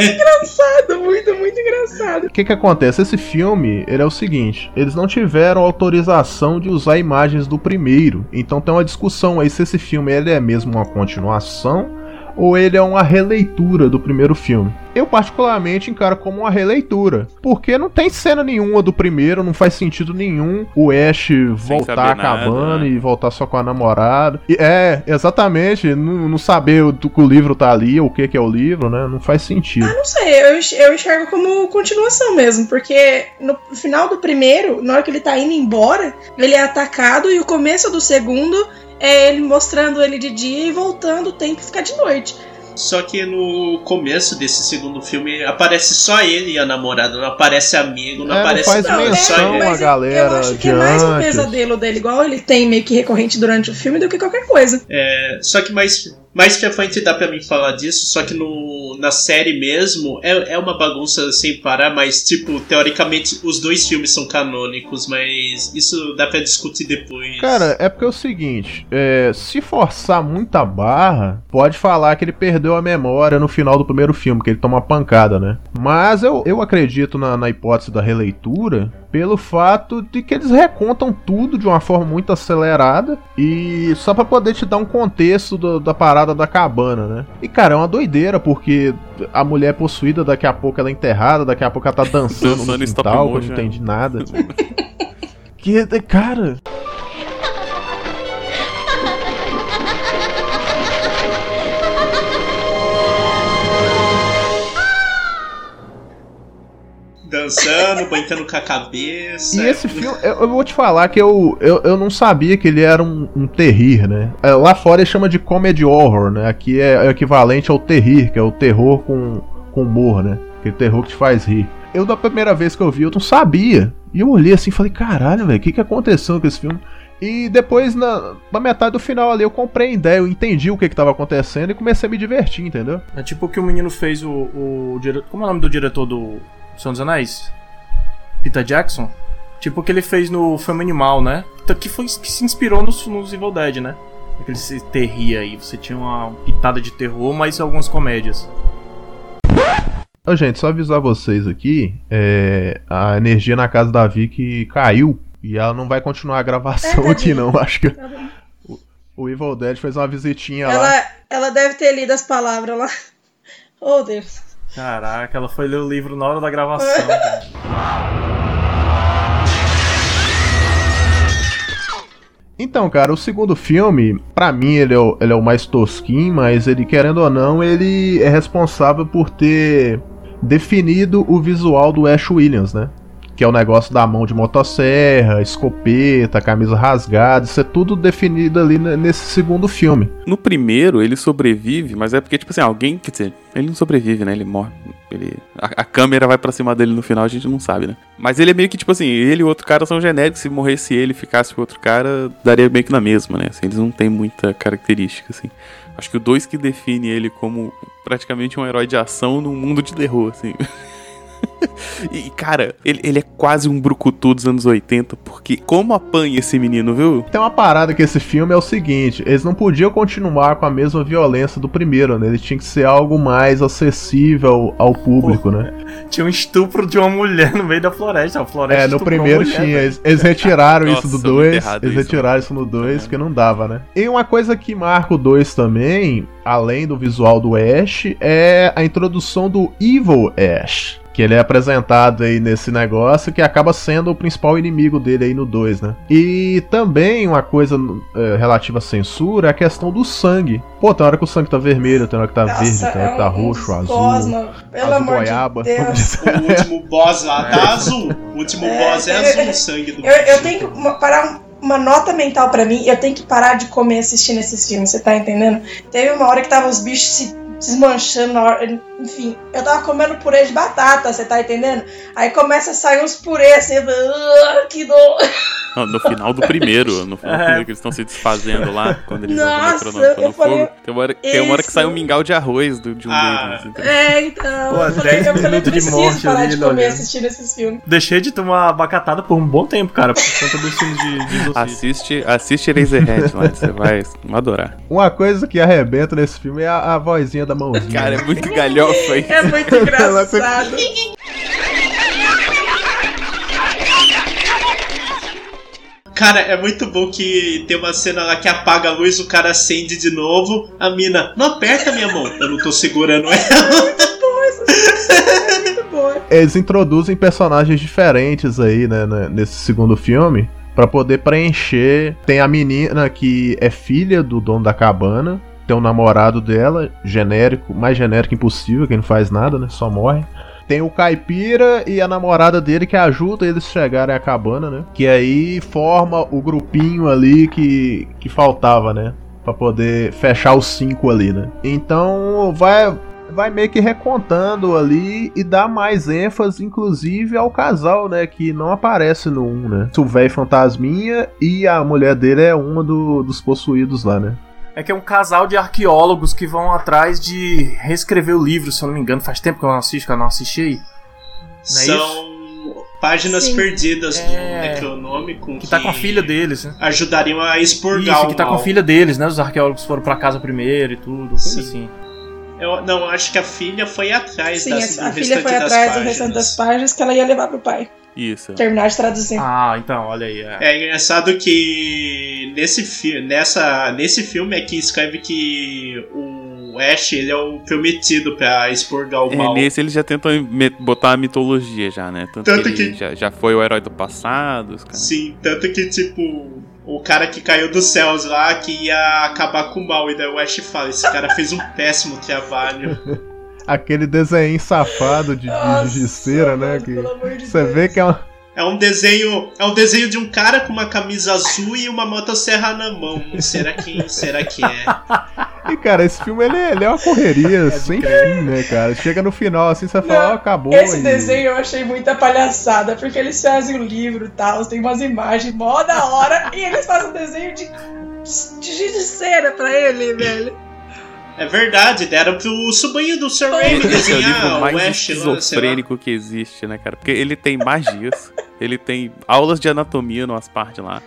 Engraçado, muito, muito engraçado. O que que acontece? Esse filme, ele é o seguinte, eles não tiveram autorização de usar imagens do primeiro. Então tem uma discussão aí se esse filme ele é mesmo uma continuação ou ele é uma releitura do primeiro filme. Eu particularmente encaro como uma releitura, porque não tem cena nenhuma do primeiro, não faz sentido nenhum o Ash voltar a cabana né? e voltar só com a namorada. E, é, exatamente, não, não saber o, que o livro tá ali, ou o que que é o livro, né? Não faz sentido. Não sei, eu, eu enxergo como continuação mesmo, porque no final do primeiro, na hora que ele tá indo embora, ele é atacado e o começo do segundo é ele mostrando ele de dia e voltando o tempo ficar de noite. Só que no começo desse segundo filme aparece só ele e a namorada, não aparece amigo, não É, não aparece faz nada, menção só ele. a galera eu acho que é mais um pesadelo dele, igual ele tem meio que recorrente durante o filme, do que qualquer coisa. É, só que mais, mais pra frente dá pra mim falar disso, só que no, na série mesmo é, é uma bagunça sem parar, mas tipo, teoricamente os dois filmes são canônicos, mas isso dá pra discutir depois. Cara, é porque é o seguinte, é, se forçar muita barra, pode falar que ele perdeu a memória no final do primeiro filme, que ele toma uma pancada, né? Mas eu, eu acredito na, na hipótese da releitura pelo fato de que eles recontam tudo de uma forma muito acelerada e só pra poder te dar um contexto do- da parada da cabana, né? E cara, é uma doideira porque a mulher é possuída, daqui a pouco ela é enterrada, daqui a pouco ela tá dançando, Dançando no quintal, que não é. entendi nada. que, cara, Dançando, brincando com a cabeça. E esse filme, eu, eu vou te falar que eu, eu, eu não sabia que ele era um, um terrir, né? É, Lá fora ele chama de comedy horror, né? Aqui é, é o equivalente ao terrir, que é o terror com, com humor, né? Aquele terror que te faz rir. Eu, da primeira vez que eu vi, eu não sabia. E eu olhei assim e falei, caralho, velho, o que, que aconteceu com esse filme? E depois, na, na metade do final ali, eu comprei a ideia, eu entendi o que, que tava acontecendo e comecei a me divertir, entendeu? É tipo o que o menino fez o. o dire... Como é o nome do diretor do Senhor dos Anéis? Peter Jackson? Tipo o que ele fez no filme Animal, né? Então, Que, foi, que se inspirou nos, nos Evil Dead, né? Aquele se terria aí. Você tinha uma pitada de terror, mas algumas comédias. Ô, gente, só avisar vocês aqui, é, a energia na casa da Vicky caiu e ela não vai continuar a gravação É, aqui não, acho que Tá o, o Evil Dead fez uma visitinha lá. Ela, ela deve ter lido as palavras lá. Oh, Deus. Caraca, ela foi ler o livro na hora da gravação. Então, cara, o segundo filme, pra mim, ele é, o, ele é o mais tosquinho, mas ele, querendo ou não, ele é responsável por ter definido o visual do Ash Williams, né? Que é o negócio da mão de motosserra, escopeta, camisa rasgada, isso é tudo definido ali nesse segundo filme. No primeiro, ele sobrevive, mas é porque, tipo assim, alguém. Quer dizer, ele não sobrevive, né? Ele morre. Ele, a, a câmera vai pra cima dele no final, a gente não sabe, né? Mas ele é meio que, tipo assim, ele e o outro cara são genéricos. Se morresse ele ficasse o outro cara, daria meio que na mesma, né? Assim, eles não têm muita característica, assim. Acho que o dois que define ele como praticamente um herói de ação num mundo de terror, assim. E, cara, ele, ele é quase um brucutu dos anos 80, porque como apanha esse menino, viu? Tem uma parada que esse filme é o seguinte: eles não podiam continuar com a mesma violência do primeiro, né? Ele tinha que ser algo mais acessível ao público, né? Tinha um estupro de uma mulher no meio da floresta. A floresta É, no primeiro mulher, tinha. velho. Eles, eles retiraram Nossa, isso do muito 2. errado Eles isso, retiraram isso no 2, porque não dava, né? E uma coisa que marca o 2 também, além do visual do Ash, é a introdução do Evil Ash. Que ele é apresentado aí nesse negócio que acaba sendo o principal inimigo dele aí no 2, né? E também uma coisa é, relativa à censura é a questão do sangue. Pô, tem hora que o sangue tá vermelho, tem hora que tá Nossa, verde, tem hora que tá é um roxo, azul. Cosma, pelo azul amor goiaba. de Deus. O último boss lá tá azul. O último É, boss é eu- azul o sangue do Eu, eu tenho que uma- parar um- uma nota mental pra mim, eu tenho que parar de comer assistindo esses filmes, você tá entendendo? Teve uma hora que tava os bichos se desmanchando na hora. Enfim, eu tava comendo purê de batata, você tá entendendo? Aí começa a sair uns purê assim, eu, "Ah, que dor. Não, no final do primeiro, no final do É. primeiro que eles estão se desfazendo lá, quando eles Nossa, jogam o metronômico eu no falei, fogo. Tem uma, hora, tem uma hora que sai um mingau de arroz do, de um Ah. deles. então. É, então. Pô, eu falei, 10 eu falei, minutos de preciso morte parar ali, de comer olhando. assistindo esses filmes. Deixei de tomar bacatada por um bom tempo, cara, por conta dos filmes de, de. Assiste, assiste Eraserhead lá, você vai adorar. Uma coisa que arrebenta nesse filme é a, a vozinha da mãozinha. Cara, é muito galhofa aí. É muito engraçado. Cara, é muito bom que tem uma cena lá que apaga a luz, o cara acende de novo. A mina, não aperta minha mão. Eu não tô segurando ela. Muito boa. Eles introduzem personagens diferentes aí, né, né, nesse segundo filme. Pra poder preencher. Tem a menina que é filha do dono da cabana. Tem o namorado dela, genérico, mais genérico impossível, que não faz nada, né? Só morre. Tem o caipira e a namorada dele que ajuda eles chegarem à cabana, né? Que aí forma o grupinho ali que, que faltava, né? Pra poder fechar os cinco ali, né? Então vai, vai meio que recontando ali e dá mais ênfase, inclusive, ao casal, né? Que não aparece no 1, né? O velho fantasminha e a mulher dele é uma do- dos possuídos lá, né? É que é um casal de arqueólogos que vão atrás de reescrever o livro, se eu não me engano. Faz tempo que eu não assisto, que eu não assisti. Não é São páginas Sim. perdidas do É. Necronômico Que tá com a filha deles, né? ajudariam a expurgar Isso, o que tá com mal. a filha deles, né? Os arqueólogos foram pra casa primeiro e tudo. Coisa Sim. assim. Eu, não, acho que a filha foi atrás Sim, das, a, a filha foi atrás do restante das páginas que ela ia levar pro pai. Isso. Terminar de traduzir. Ah, então, olha aí. É. É engraçado que nesse, fi nessa, nesse filme aqui escreve que o Ash ele é o prometido pra expurgar o É, mal. nesse eles já tentam botar a mitologia já, né? Tanto, Tanto que, que- Já, já foi o herói do passado. os caras- Sim, tanto que tipo o cara que caiu dos céus lá que ia acabar com o mal e daí o Ash fala esse cara fez um péssimo trabalho. Aquele desenho safado de, de Nossa, giz-cera, né? mano, Que pelo amor de você Deus. vê que é uma. É um desenho, é um desenho de um cara com uma camisa azul e uma motosserra na mão. Será que, será que é? E, cara, esse filme ele, ele é uma correria sem fim, né, cara? Chega no final assim, você fala, Não, ó, acabou. Esse e- desenho eu achei muita palhaçada, porque eles fazem um livro e tal, tem umas imagens mó da hora, e eles fazem um desenho de, de de cera pra ele, velho. É verdade, deram pro sobrinho do Sir Raimi Esse é o livro desenhar o mais Ash lá. esquizofrênico que existe, né, cara? Porque ele tem magias, ele tem aulas de anatomia numas partes lá.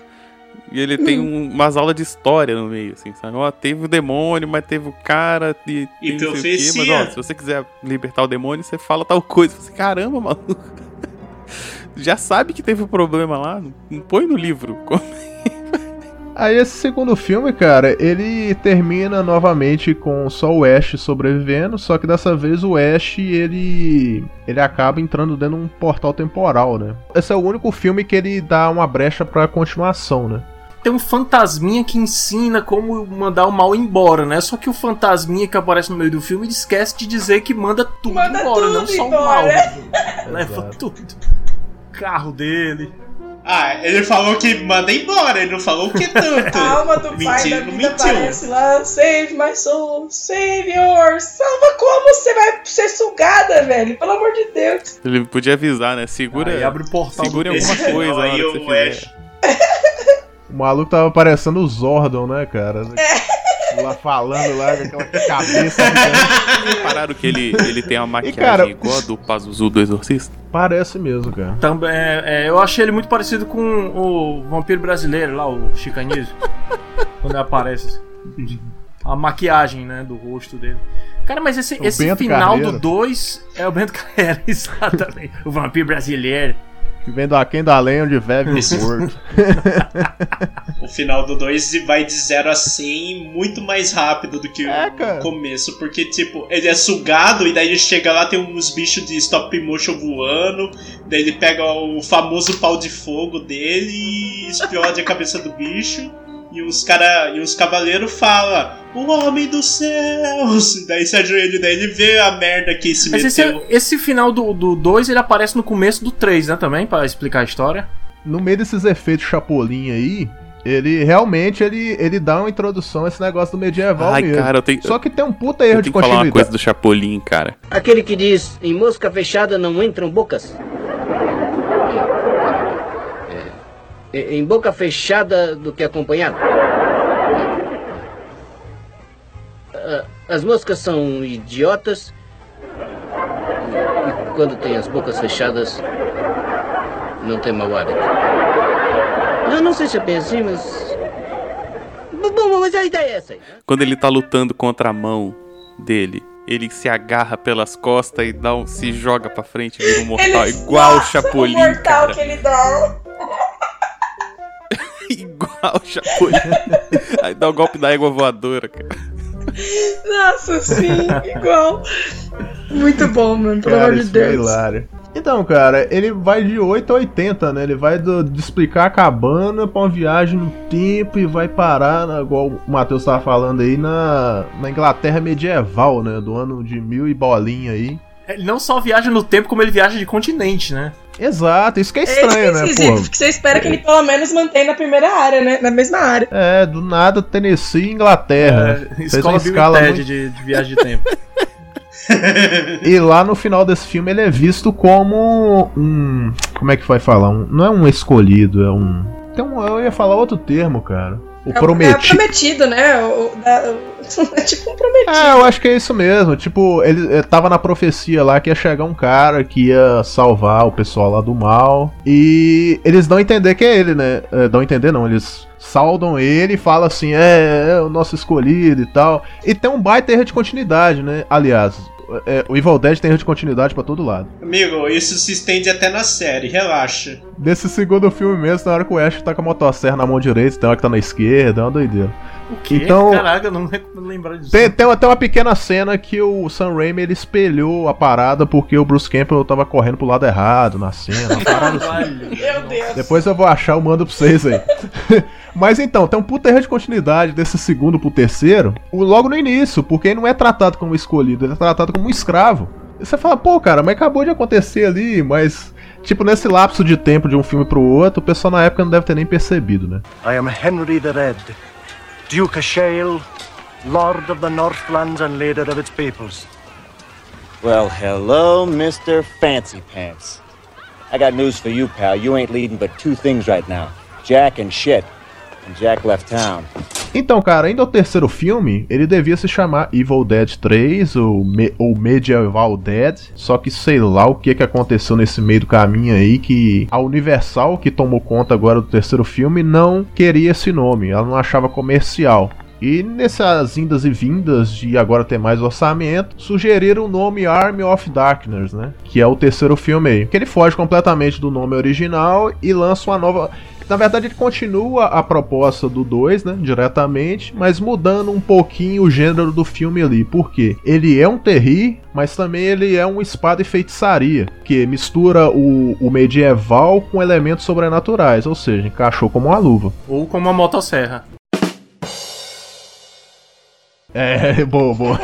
E ele tem um- umas aulas de história no meio, assim, sabe? Ó, teve o demônio, mas teve o cara e, E tem o quê, Mas, profecia. ó, se você quiser libertar o demônio, você fala tal coisa. Você, caramba, maluco. Já sabe que teve um problema lá, não, não põe no livro. Como- Aí esse segundo filme, cara, ele termina novamente com só o Ash sobrevivendo, só que dessa vez o Ash, ele ele acaba entrando dentro de um portal temporal, né? Esse é o único filme que ele dá uma brecha pra continuação, né? Tem um fantasminha que ensina como mandar o mal embora, né? Só que o fantasminha que aparece no meio do filme ele esquece de dizer que manda tudo Manda embora, tudo não só o embora. mal. Leva tudo. Carro dele. Ah, ele falou que manda embora, ele não falou o que tanto. A alma do pai Mentiu, da não vida mentiu. aparece lá, save my soul, save yours. Salva como você vai ser sugada, velho? Pelo amor de Deus. Ele podia avisar, né? Segura. Aí abre o portal segura alguma coisa aí, o. Ash. O maluco tava parecendo o Zordon, né, cara? Lá falando lá com aquela cabeça gigante. Pararam que ele, ele tem uma maquiagem cara- igual a do Pazuzu do Exorcista? Parece mesmo, cara. Também, é, é, eu achei ele muito parecido com o vampiro brasileiro lá, o Chicanismo. quando ele aparece. A maquiagem, né, do rosto dele. Cara, mas esse, esse final Carreiro. do 2 é o Bento Carreira, exatamente. o vampiro brasileiro. Que vem do Aquém da Lenha onde vive o morto. O final do 2 vai de 0 a 100 muito mais rápido do que É, o cara. começo. Porque, tipo, ele é sugado e daí ele chega lá, tem uns bichos de stop motion voando. Daí ele pega o famoso pau de fogo dele e explode a cabeça do bicho. E os cara, e os cavaleiros falam, o homem dos céus! E daí se ajoelha, daí ele vê a merda que se Mas meteu. esse, esse final do 2 do dois, ele aparece no começo do 3, né, também, pra explicar a história. No meio desses efeitos Chapolin aí, ele realmente ele, ele dá uma introdução a esse negócio do medieval Ai, mesmo. cara, eu tenho, Só que tem um puta erro eu de que falar uma coisa continuidade. do Chapolin, cara. Aquele que diz, em mosca fechada não entram bocas. É, em boca fechada do que acompanhada. Ah, As moscas são idiotas. E quando tem as bocas fechadas, não tem mau hábito. Não, não sei se é bem assim, mas. Bom, mas a ideia é essa aí. Quando ele tá lutando contra a mão dele, ele se agarra pelas costas e dá um, se joga pra frente, vira um mortal, Ele- igual o Chapolin, O mortal cara. que ele dá. igual o Chapolin. Aí dá o golpe da égua voadora, cara. Nossa, sim, igual. Muito bom, mano, pelo amor de isso é Deus. hilário. Então, cara, ele vai de 8 a 80, né? Ele vai do- de explicar a cabana pra uma viagem no tempo e vai parar, na- igual o Matheus tava falando aí, na, na Inglaterra medieval, né? Do ano de mil e bolinha aí. Ele não só viaja no tempo, como ele viaja de continente, né? Exato, isso que é É estranho, né, esquisito, pô? porque você espera que ele pelo menos mantenha na primeira área, né? Na mesma área. É, do nada Tennessee e Inglaterra. né? Fez uma Escola e escala muito- de, de viagem de tempo. E lá no final desse filme ele é visto como um. Como é que vai falar? Um- não é um escolhido, é um. Tem um. Eu ia falar outro termo, cara. O É, é prometido. prometido, né? O, o- da- o- é tipo um prometido. É, eu acho que é isso mesmo. Tipo, ele, ele tava na profecia lá que ia chegar um cara que ia salvar o pessoal lá do mal. E eles dão a entender que é ele, né? É, dão a entender não, eles saudam ele e falam assim: é, é o nosso escolhido e tal. E tem um baita erro de continuidade, né? Aliás, é, o Evil Dead tem erro de continuidade pra todo lado. Amigo, isso se estende até na série, relaxa. Desse segundo filme mesmo, na hora que o Ash tá com a motosserra na mão direita, tem hora que tá na esquerda, é uma doideira. O quê? Então- Caraca, eu não lembro disso. Tem, tem até uma pequena cena que o Sam Raimi ele espelhou a parada porque o Bruce Campbell tava correndo pro lado errado na cena. uma parada assim. Caralho. Meu Deus. Depois eu vou achar, eu mando pra vocês aí. Mas então, tem um puta erro de continuidade desse segundo pro terceiro, o- logo no início, porque ele não é tratado como escolhido, ele é tratado como um escravo. E você fala, pô, cara, mas acabou de acontecer ali, mas. Tipo, nesse lapso de tempo de um filme pro outro, o pessoal na época não deve ter nem percebido, né? I am Henry the Red, Duke of Shale, Lord of the Northlands and leader of its peoples. Well, hello, Mr. Fancy Pants. I got news for you, pal. You ain't leading but two things right now Jack and shit. Jack left town. Então, cara, ainda o terceiro filme, ele devia se chamar Evil Dead 3 ou, Me ou Medieval Dead. Só que sei lá o que, que aconteceu nesse meio do caminho aí que a Universal, que tomou conta agora do terceiro filme, não queria esse nome, ela não achava comercial. E nessas indas e vindas de agora ter mais orçamento, sugeriram o nome Army of Darkness, né? Que é o terceiro filme aí. Que ele foge completamente do nome original e lança uma nova. Na verdade, ele continua a proposta do 2, né? Diretamente, mas mudando um pouquinho o gênero do filme ali. Por quê? Ele é um terri, mas também ele é um espada e feitiçaria, que mistura o, o medieval com elementos sobrenaturais, ou seja, encaixou como uma luva. Ou como uma motosserra. É, boa, boa.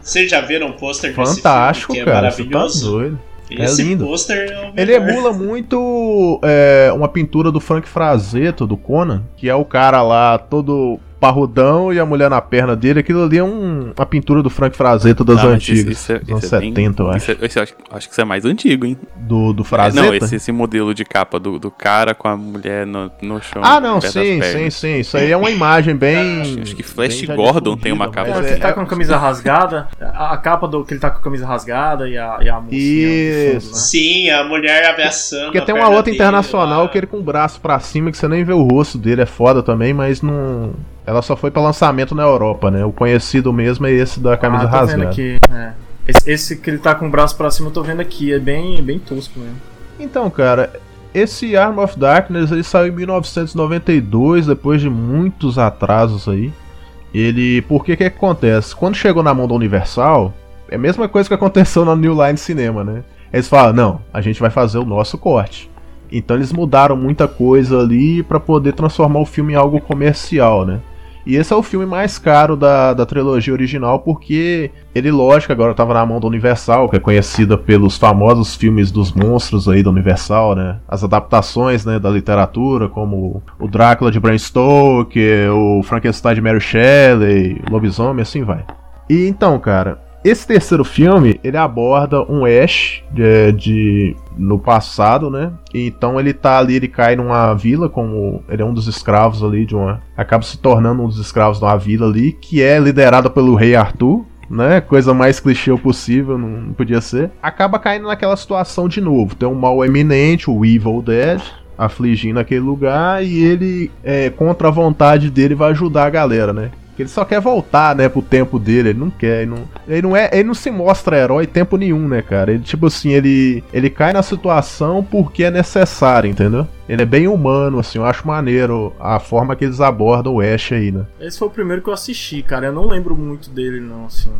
Vocês já viram o pôster desse Fantástico, filme, que é cara. Você tá maravilhoso? doido. Esse é lindo. pôster é o Ele emula muito é, uma pintura do Frank Frazeto, do Conan, que é o cara lá todo parrudão e a mulher na perna dele. Aquilo ali é um- uma pintura do Frank Frazeto das Ah, antigas. Isso, isso é, anos isso é bem- 70, eu acho. isso é- acho, acho que isso é mais antigo, hein? Do, do É, Frazetta? não, esse, esse modelo de capa do, do cara com a mulher no, no chão. Ah, não, sim, sim, sim. Isso aí é uma imagem bem. Acho que Flash bem Gordon tem uma capa. mas É, ele tá é- com a camisa rasgada, a, a capa do que ele tá com a camisa rasgada e a, e a mocinha fundo, Isso. né? Sim, a mulher ameaçando. Porque tem uma outra dele internacional lá. que ele com o braço pra cima, que você nem vê o rosto dele, é foda também, mas não. Ela só foi pra lançamento na Europa, né? O conhecido mesmo é esse da camisa ah, tô vendo rasgada. aqui, é. esse, esse que ele tá com o braço pra cima, eu tô vendo aqui, é bem, bem tosco mesmo. Então, cara, esse Arm of Darkness ele saiu em 1992, depois de muitos atrasos aí. Ele. Por que que acontece? Quando chegou na mão da Universal, é a mesma coisa que aconteceu na New Line Cinema, né? Eles falaram: não, a gente vai fazer o nosso corte. Então eles mudaram muita coisa ali pra poder transformar o filme em algo comercial, né? E esse é o filme mais caro da, da trilogia original, porque ele, lógico, agora estava na mão da Universal, que é conhecida pelos famosos filmes dos monstros aí da Universal, né? As adaptações né, da literatura, como o Drácula de Bram Stoker, o Frankenstein de Mary Shelley, Lobisomem, assim vai. E então, cara, esse terceiro filme, ele aborda um Ash de, de- no passado, né? Então ele tá ali, ele cai numa vila como ele é um dos escravos ali de uma, acaba se tornando um dos escravos de uma vila ali que é liderada pelo rei Arthur. Né? Coisa mais clichê possível, não não podia ser. Acaba caindo naquela situação de novo. Tem um mal eminente, o Evil Dead, afligindo aquele lugar e ele, é, contra a vontade dele, vai ajudar a galera, né? Porque ele só quer voltar, né, pro tempo dele, ele não quer, ele não, ele não é, ele não se mostra herói tempo nenhum, né, cara? Ele tipo assim, ele ele cai na situação porque é necessário, entendeu? Ele é bem humano, assim, eu acho maneiro a forma que eles abordam o Ash aí, né? Esse foi o primeiro que eu assisti, cara. Eu não lembro muito dele, não, assim.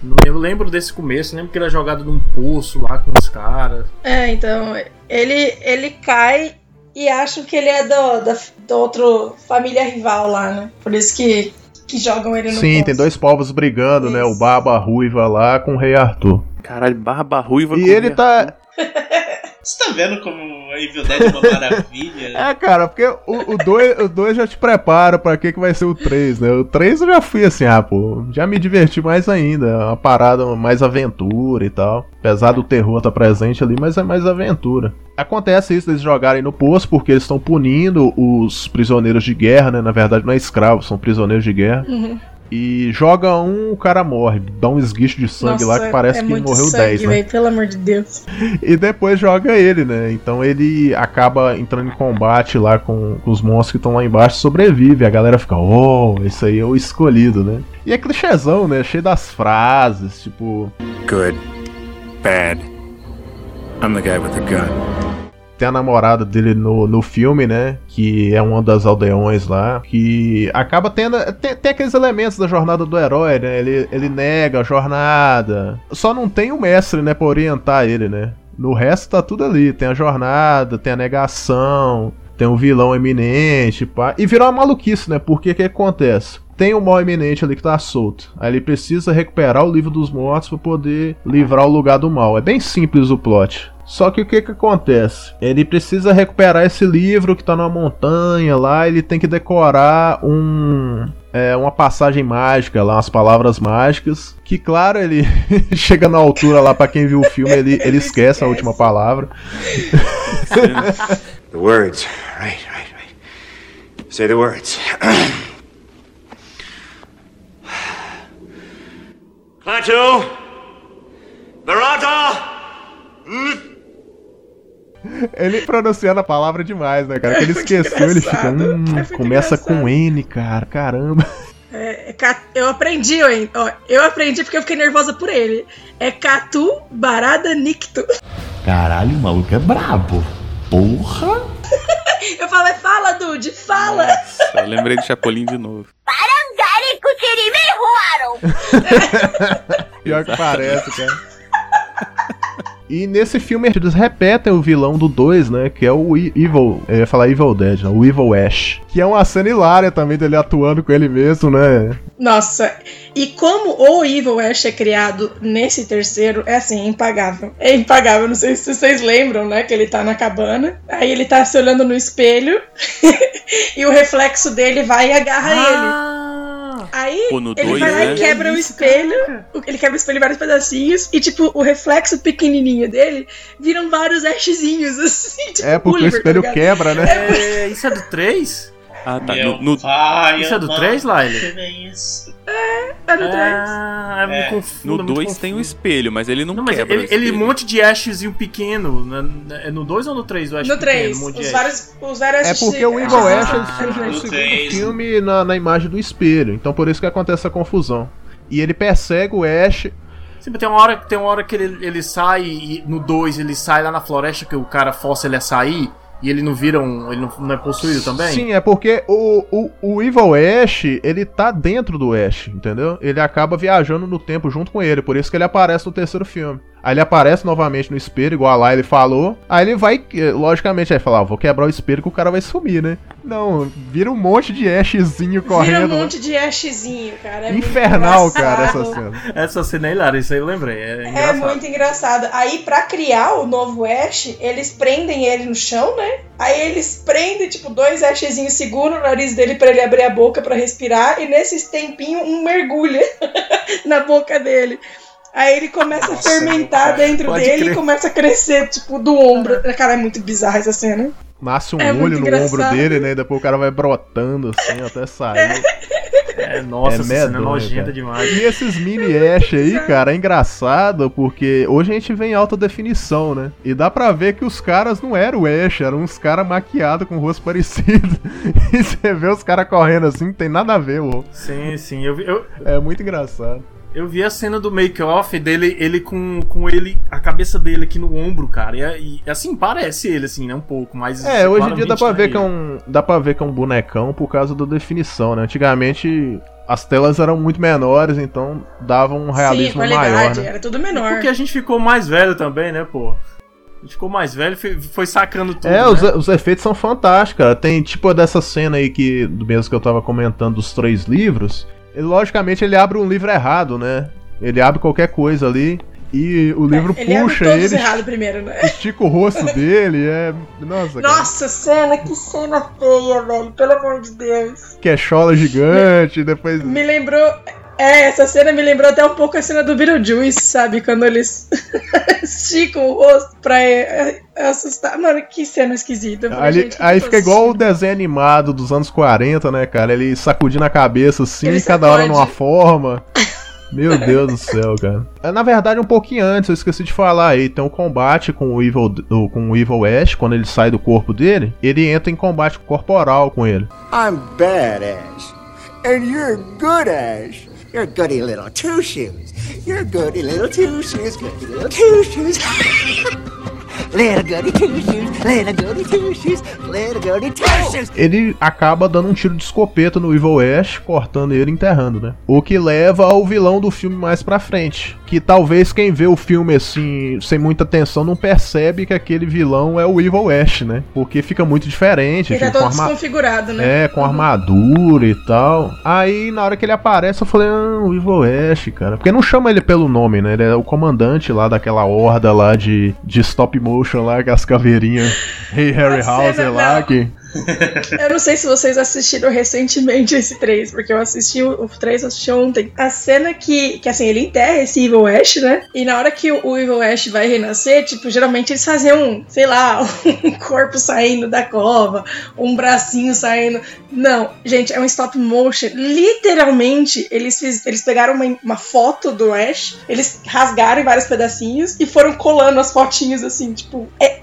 Não- Eu lembro desse começo, lembro que ele é jogado num poço lá com os caras. É, então, ele, ele cai e acham que ele é do, da, do outro família rival lá, né? Por isso que, que jogam ele no Sim, poço. tem dois povos brigando, né? O Baba Ruiva lá com o Rei Arthur. Caralho, barba ruiva E com ele tá. Você tá vendo como a Evil Dead é uma maravilha? É, cara, porque o 2 o dois já te prepara pra que, que vai ser o 3, né? O 3 eu já fui assim, ah, pô, já me diverti mais ainda. É uma parada mais aventura e tal. Apesar do terror estar presente ali, mas é mais aventura. Acontece isso deles jogarem no poço porque eles estão punindo os prisioneiros de guerra, né? Na verdade, não é escravos, são prisioneiros de guerra. Uhum. E joga um, o cara morre. Dá um esguicho de sangue lá Nossa, que parece é que muito morreu sangue, 10, né? pelo amor de Deus. E depois joga ele, né? Então ele acaba entrando em combate lá com, com os monstros que estão lá embaixo, sobrevive. A galera fica, oh, esse aí é o escolhido, né? E é clichêzão, né? Cheio das frases, tipo. Good. Bad. I'm the guy with the gun. Tem a namorada dele no, no filme, né? Que é uma das aldeões lá. Que acaba tendo. Tem, tem aqueles elementos da jornada do herói, né? Ele, ele nega a jornada. Só não tem o mestre, né? Pra orientar ele, né? No resto tá tudo ali. Tem a jornada, tem a negação, tem um vilão eminente, pá. E virou uma maluquice, né? Porque o que acontece? Tem um mal eminente ali que tá solto. Aí ele precisa recuperar o livro dos mortos pra poder livrar o lugar do mal. É bem simples o plot. Só que o que que acontece? Ele precisa recuperar esse livro que tá numa montanha lá, ele tem que decorar um é, uma passagem mágica lá, umas palavras mágicas, que claro, ele chega na altura lá pra quem viu o filme, ele, ele esquece a última palavra. The words. Right, right, right. Say the words. Klaatu! Barata! Ele pronunciando a palavra demais, né, cara? Que ele esqueceu, ele fica. Hum, começa com N, cara, caramba. É, é eu aprendi, hein? Ó, eu aprendi porque eu fiquei nervosa por ele. É Catu Barada Nicto. Caralho, o maluco é brabo. Porra! Eu falei, fala, Dude, fala! Nossa, eu lembrei de Chapolin de novo. Pior que parece, cara. E nesse filme eles repetem o vilão do 2, né? Que é o E- Evil. Eu ia falar Evil Dead, não, o Evil Ash. Que é uma cena hilária também dele atuando com ele mesmo, né? Nossa, e como o Evil Ash é criado nesse terceiro, é assim, impagável. É impagável, não sei se vocês lembram, né? Que ele tá na cabana, aí ele tá se olhando no espelho e o reflexo dele vai e agarra ele. Aí Pô, no ele dois, vai lá né? e quebra o espelho, o- ele quebra o espelho em vários pedacinhos e, tipo, o reflexo pequenininho dele viram vários ashzinhos, assim, tipo, É porque o Gulliver, tá espelho ligado? quebra, né? É, isso é do 3? Ah, tá. Meu No, no- pai, Isso é do amado, 3, Laila? que é? É do 3. Ah, me É. confundo, no muito 2 tem o espelho, mas ele não, Não, mas quebra. ele, o ele um monte de ashzinho pequeno. né? É no 2 ou no 3 o ash No pequeno? 3, Um os vários, os vários É porque o Evil ashzinhos- Ash Ah, surge no segundo três. filme na, na imagem do espelho. Então por isso que acontece essa confusão. E ele persegue o Ash. Sim, mas tem uma hora, tem uma hora que ele, ele sai e no 2 ele sai lá na floresta que o cara força ele a sair e ele não vira um. ele não, é possuído também? Sim, é porque o, o, o Evil Ash, ele tá dentro do Ash, entendeu? Ele acaba viajando no tempo junto com ele, por isso que ele aparece no terceiro filme. Aí ele aparece novamente no espelho, igual a Lyle falou. Aí ele vai, eh, logicamente, aí fala, ah, vou quebrar o espelho que o cara vai sumir, né? Não, vira um monte de Ashzinho Vira correndo. um monte de ashzinho, cara. É Infernal, cara, essa cena. Essa cena é hilária, isso aí eu lembrei. É, É muito engraçado. Aí, pra criar o novo Ash, eles prendem ele no chão, né? Aí eles prendem, tipo, dois Ashzinhos, seguram o nariz dele pra ele abrir a boca pra respirar, e nesses tempinhos, um mergulha na boca dele. Aí ele começa Nossa, a fermentar pai. dentro dele crer. e começa a crescer, tipo, do ombro. Cara, é muito bizarra essa cena. Nasce um É olho no engraçado. ombro dele, né? Depois o cara vai brotando assim até sair. É, nossa, É essa cena é nojenta cara. demais. E esses mini Ash aí, cara, é engraçado porque hoje a gente vê em alta definição, né? E dá pra ver que os caras não eram o Ash, eram uns caras maquiados com o rosto parecido. E você vê os caras correndo assim, não tem nada a ver, ô. Sim, sim. Eu, eu, É muito engraçado. Eu vi a cena do make-off dele, ele com, com ele, a cabeça dele aqui no ombro, cara. E, e, assim, parece ele, assim, né? Um pouco, mas. É, hoje em dia dá pra não ver que é um. Dá pra ver que é um bonecão por causa da definição, né? Antigamente as telas eram muito menores, então davam um Sim, realismo qualidade, maior, né? era tudo menor. Porque a gente ficou mais velho também, né, pô? A gente ficou mais velho e foi sacando tudo. É, né? os, os efeitos são fantásticos, cara. Tem tipo dessa cena aí que, do mesmo que eu tava comentando dos três livros. Ele, logicamente ele abre um livro errado, né? Ele abre qualquer coisa ali e o livro ele abre puxa todos ele, errado primeiro, né? estica o rosto dele, é. Nossa. Nossa, cena, que cena feia, velho. Pelo amor de Deus. Que é chola gigante, depois. Me lembrou. É, essa cena me lembrou até um pouco a cena do Beetlejuice, sabe? Quando eles esticam o rosto pra é, é, assustar. Mano, que cena esquisita. Falei, Ali- gente, aí fica tô igual o desenho animado dos anos 40, né, cara? Ele sacudindo a cabeça assim, Ele cada hora sacode. numa forma. Meu Deus do céu, cara. É, Na verdade, um pouquinho antes, eu esqueci de falar aí, tem um combate com o Evil, com o Evil Ash, quando ele sai do corpo dele, ele entra em combate corporal com ele. I'm bad, Ash. And you're good, Ash. You're goody little two shoes. You're goody little two shoes, goody little two shoes. Ele acaba dando um tiro de escopeta no Evil Ash, cortando ele e enterrando, né? O que leva ao vilão do filme mais pra frente. Que talvez quem vê o filme assim, sem muita atenção, não percebe que aquele vilão é o Evil Ash, né? Porque fica muito diferente. Ele todo arma- desconfigurado, né? É, com armadura e tal. Aí, na hora que ele aparece, eu falei, ah, o Evil Ash, cara. Porque não chama ele pelo nome, né? Ele é o comandante lá daquela horda lá de, de stop motion lá, com as caveirinhas. Hey, Harry cena, lá, que... Eu não sei se vocês assistiram recentemente esse 3, porque eu assisti o, o 3, eu assisti ontem. A cena que, que, assim, ele enterra esse Evil Ash, né? E na hora que o, Evil Ash vai renascer, tipo, geralmente eles faziam, sei lá, um corpo saindo da cova, um bracinho saindo. Não, gente, é um stop motion. Literalmente, eles, fiz, eles pegaram uma, uma foto do Ash, eles rasgaram em vários pedacinhos e foram colando as fotinhos assim, tipo. É...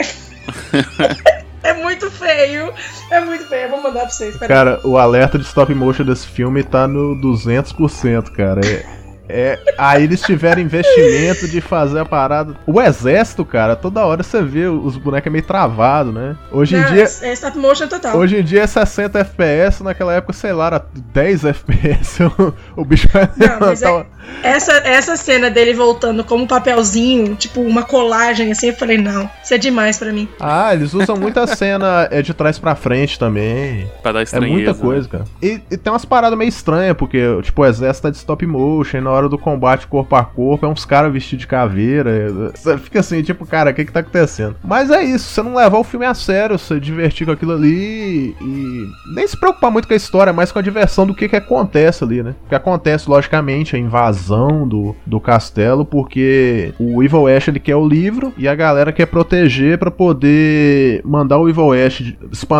É muito feio. É muito feio. Eu vou mandar pra vocês. Cara, o alerta de stop motion desse filme tá no 200%, cara. É, É, aí eles tiveram investimento de fazer a parada. O exército, cara, toda hora você vê os bonecos é meio travado, né? Hoje em Não, dia. É stop motion total. Hoje em dia é 60 FPS, naquela época, sei lá, era 10 FPS. O, o bicho vai Não, mas é- essa, essa cena dele voltando como um papelzinho, tipo uma colagem assim, eu falei, não, isso é demais pra mim. Ah, eles usam muita cena é, de trás pra frente também. Pra dar É estranheza. muita né? coisa, cara. E, e tem umas paradas meio estranhas, porque, tipo, o exército tá de stop motion, na hora do combate corpo a corpo, é uns caras vestidos de caveira. é- Você fica assim, tipo, cara, o que que tá acontecendo? Mas é isso, você não levar o filme a sério, você divertir com aquilo ali e nem se preocupar muito com a história, mas com a diversão do que que acontece ali, né? O que acontece, logicamente, a invasão do, do castelo, porque o Evil Ash, ele quer o livro e a galera quer proteger pra poder mandar o Evil Ash,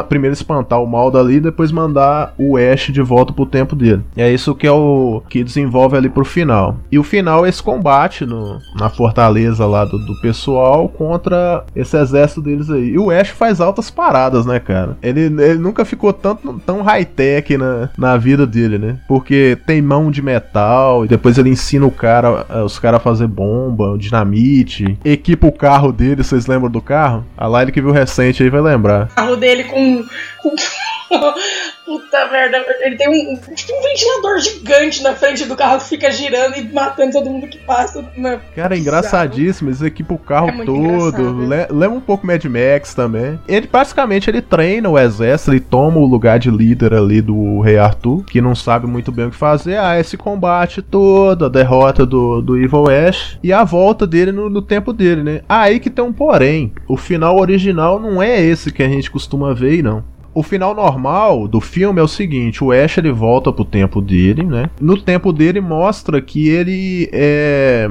primeiro espantar o mal dali, depois mandar o Ash de volta pro tempo dele. E é isso que é o que desenvolve ali pro final. E o final é esse combate no, na fortaleza lá do, do pessoal contra esse exército deles aí. E o Ash faz altas paradas, né, cara? Ele, ele nunca ficou tanto, tão high-tech na, na vida dele, né? Porque tem mão de metal, e depois ele ensina o cara, eh, os caras a fazer bomba, dinamite, equipa o carro dele, vocês lembram do carro? A Lyle que viu recente aí vai lembrar. O carro dele com. Puta merda, ele tem um, tipo um ventilador gigante na frente do carro que fica girando e matando todo mundo que passa. Né? Cara, é engraçadíssimo, eles equipam o carro É todo. Le lembra um pouco Mad Max também. Ele basicamente ele treina o exército, ele toma o lugar de líder ali do Rei Arthur, que não sabe muito bem o que fazer. Ah, esse combate todo, a derrota do, do Evil Ash e a volta dele no, no tempo dele, né? Aí que tem um porém. O final original não é esse que a gente costuma ver, não. O final normal do filme é o seguinte: o Ash ele volta pro tempo dele, né? No tempo dele mostra que ele é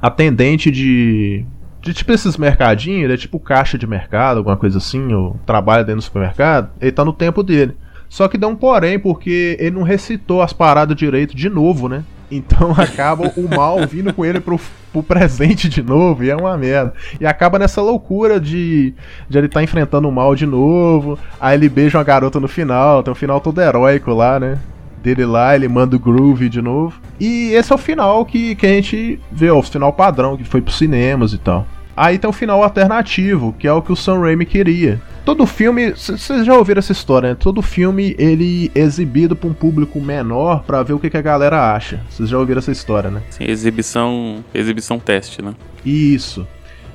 atendente de. De tipo esses mercadinhos, ele é tipo caixa de mercado, alguma coisa assim, ou trabalha dentro do supermercado, ele tá no tempo dele. Só que dá um porém, porque ele não recitou as paradas direito de novo, né? Então acaba o mal vindo com ele pro, pro presente de novo, e é uma merda. E acaba nessa loucura de, de ele estar enfrentando o mal de novo. Aí ele beija uma garota no final, tem um final todo heróico lá, né? Dele lá, ele manda o groove de novo. E esse é o final que, que a gente vê, ó, o final padrão, que foi pros cinemas e tal. Aí tem o final alternativo, que é o que o Sam Raimi queria. Todo filme, vocês já ouviram essa história, né? Todo filme ele é exibido para um público menor pra ver o que, que a galera acha. Vocês já ouviram essa história, né? Sim, exibição, exibição teste, né? Isso.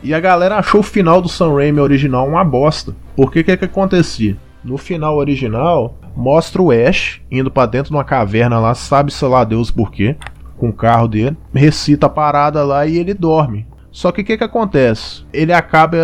E a galera achou o final do Sam Raimi original uma bosta. Porque o que que acontecia? No final original, mostra o Ash indo pra dentro de uma caverna lá, sabe sei lá Deus por quê, com o carro dele, recita a parada lá e ele dorme. Só que o que, que acontece? Ele acaba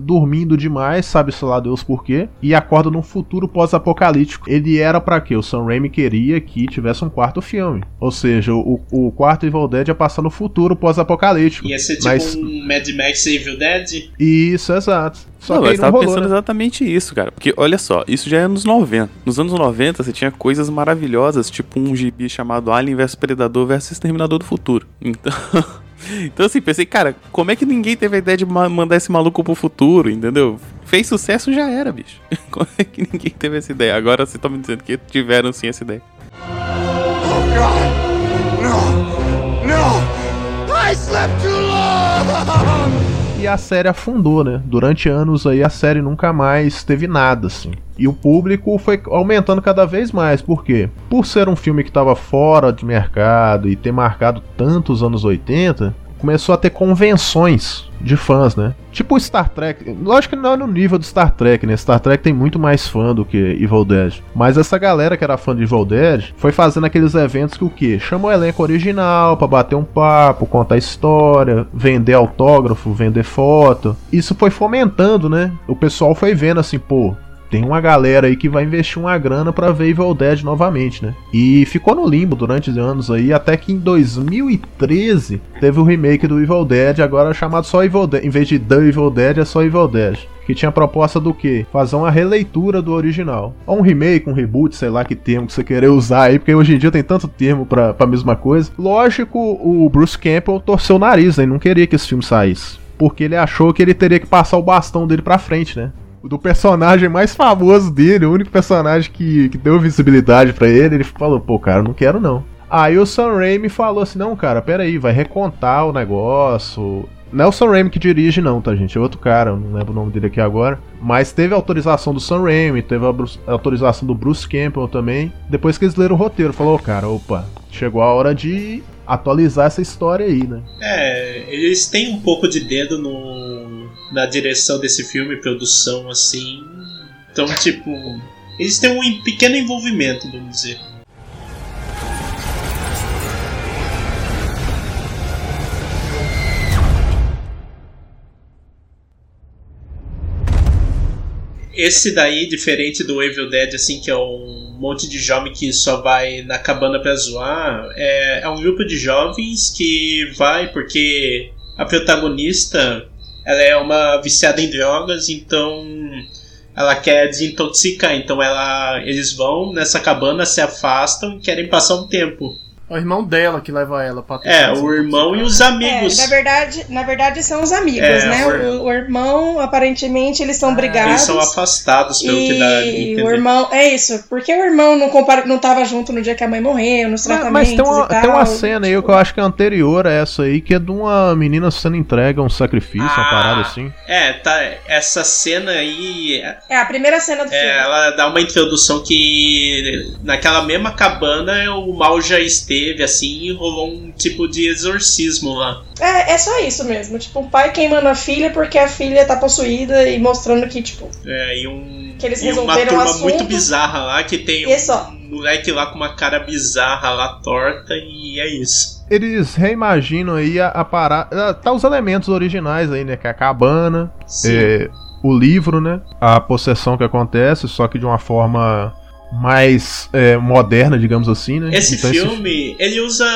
dormindo demais, sabe sei lá Deus por quê, e acorda num futuro pós-apocalíptico. Ele era pra quê? O Sam Raimi queria que tivesse um quarto filme. Ou seja, o, o quarto Evil Dead ia passar no futuro pós-apocalíptico. Ia ser tipo Mas- um Mad Max Evil Dead? Isso, exato. Só não, que eu aí não tava rolou, pensando né? exatamente isso, cara. Porque, olha só, isso já é anos 90. Nos anos 90, você tinha coisas maravilhosas, tipo um gibi chamado Alien vs Predador vs Exterminador do Futuro. Então. Então, assim, pensei, cara, como é que ninguém teve a ideia de ma- mandar esse maluco pro futuro, entendeu? Fez sucesso, já era, bicho. Como é que ninguém teve essa ideia? Agora você tá me dizendo que tiveram sim essa ideia. No! No! I slept too long! E a série afundou, né? Durante anos aí a série nunca mais teve nada, assim. E o público foi aumentando cada vez mais. Por quê? Por ser um filme que estava fora de mercado e ter marcado tantos anos 80, começou a ter convenções de fãs, né? Tipo Star Trek. Lógico que não é no nível do Star Trek, né? Star Trek tem muito mais fã do que Evil Dead. Mas essa galera que era fã de Evil Dead foi fazendo aqueles eventos que o quê? Chama o elenco original pra bater um papo, contar história, vender autógrafo, vender foto. Isso foi fomentando, né? O pessoal foi vendo assim, pô, tem uma galera aí que vai investir uma grana pra ver Evil Dead novamente, né? E ficou no limbo durante anos aí, até que em 2013 teve o remake do Evil Dead, agora chamado só Evil Dead. Em vez de The Evil Dead, é só Evil Dead. Que tinha a proposta do quê? Fazer uma releitura do original. Ou um remake, um reboot, sei lá que termo que você querer usar aí, porque hoje em dia tem tanto termo pra, pra mesma coisa. Lógico, o Bruce Campbell torceu o nariz, né? Ele não queria que esse filme saísse. Porque ele achou que ele teria que passar o bastão dele pra frente, né? Do personagem mais famoso dele, o único personagem que, que deu visibilidade pra ele, ele falou, pô, cara, não quero não. Aí o Sam Raimi falou assim: não, cara, peraí, vai recontar o negócio. Não é o Sam Raimi que dirige, não, tá, gente? É outro cara, não lembro o nome dele aqui agora. Mas teve autorização do Sam Raimi, teve a, a autorização do Bruce Campbell também. Depois que eles leram o roteiro, falou: cara, opa, chegou a hora de atualizar essa história aí, né? É, eles têm um pouco de dedo no, na direção desse filme, produção, assim. Então, tipo, eles têm um pequeno envolvimento, vamos dizer. Esse daí, diferente do Evil Dead, assim, que é um monte de jovem que só vai na cabana pra zoar, é, é um grupo de jovens que vai porque a protagonista ela é uma viciada em drogas, então ela quer desintoxicar, então ela, eles vão nessa cabana, se afastam e querem passar um tempo. É o irmão dela que leva ela pra É, o irmão e os amigos. É, na verdade, na verdade são os amigos, É, né? o- O, irmão, aparentemente, eles são brigados. Eles são afastados, pelo que dá a E entender. o irmão, é isso, porque o irmão não, compara, não tava junto no dia que a mãe morreu, nos Mas, tratamentos mas tem, uma, e tal. tem uma cena aí que eu acho que é anterior a essa aí, que é de uma menina sendo entregue a um sacrifício, uma parada assim. É, tá, essa cena aí É a primeira cena do É, filme. ela dá uma introdução que naquela mesma cabana o mal já esteve, assim, e rolou um tipo de exorcismo lá. É, é só isso mesmo. Tipo, um pai queimando a filha porque a filha tá possuída e mostrando que, tipo, É, e um. Que eles e uma resolveram o turma assunto. muito bizarra lá, que tem E é só. um moleque lá com uma cara bizarra lá, torta, e é isso. Eles reimaginam aí a, a parada. Tá os elementos originais aí, né? Que é a cabana, é, o livro, né? A possessão que acontece, só que de uma forma mais é, moderna, digamos assim, né? Esse Então, filme, ele usa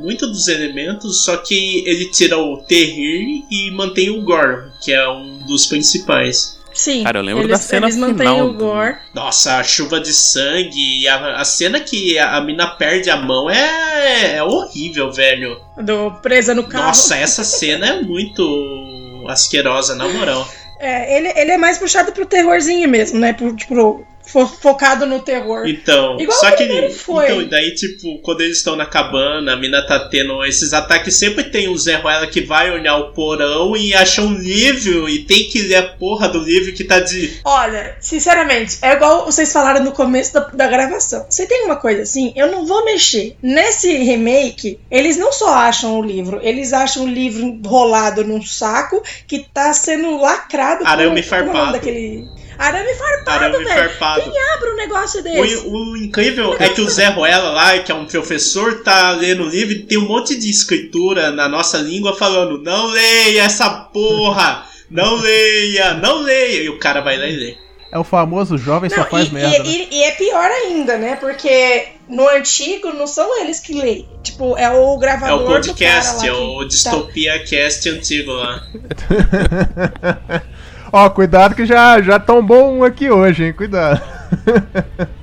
muito dos elementos, só que ele tira o terrir e mantém o gore, que é um dos principais. Sim. Cara, eu lembro eles, da cena eles mantêm final o gore. Nossa, a chuva de sangue e a, a cena que a, a mina perde a mão é, é horrível, velho. Do presa no carro. Nossa, essa cena é muito asquerosa, na moral. É, ele, ele é mais puxado pro terrorzinho mesmo, né? Pro, tipo, focado no terror. Então, Igual só o que primeiro foi. então, daí tipo, quando eles estão na cabana, a mina tá tendo esses ataques, sempre tem um Zé Ruela que vai olhar o porão e acha um livro e tem que ler a porra do livro que tá de Olha, sinceramente, é igual vocês falaram no começo da, da gravação. Você tem uma coisa assim, eu não vou mexer. Nesse remake, eles não só acham o livro, eles acham o livro enrolado num saco que tá sendo lacrado Arame como é o nome farpado. daquele. Arame farpado, Arame velho. farpado. Quem abre um negócio desse? O, o incrível é que o Zé Ruela lá, que é um professor, tá lendo o livro e tem um monte de escritura na nossa língua falando: não leia essa porra! Não leia, não leia! E o cara vai lá e lê. É o famoso jovem só faz e, merda. e- né? e- e é pior ainda, né? Porque no antigo não são eles que leem. Tipo, é o É gravador o podcast, do cara é lá o que Distopia Cast antigo lá. Ó, cuidado que já, já tombou um aqui hoje, hein? Cuidado.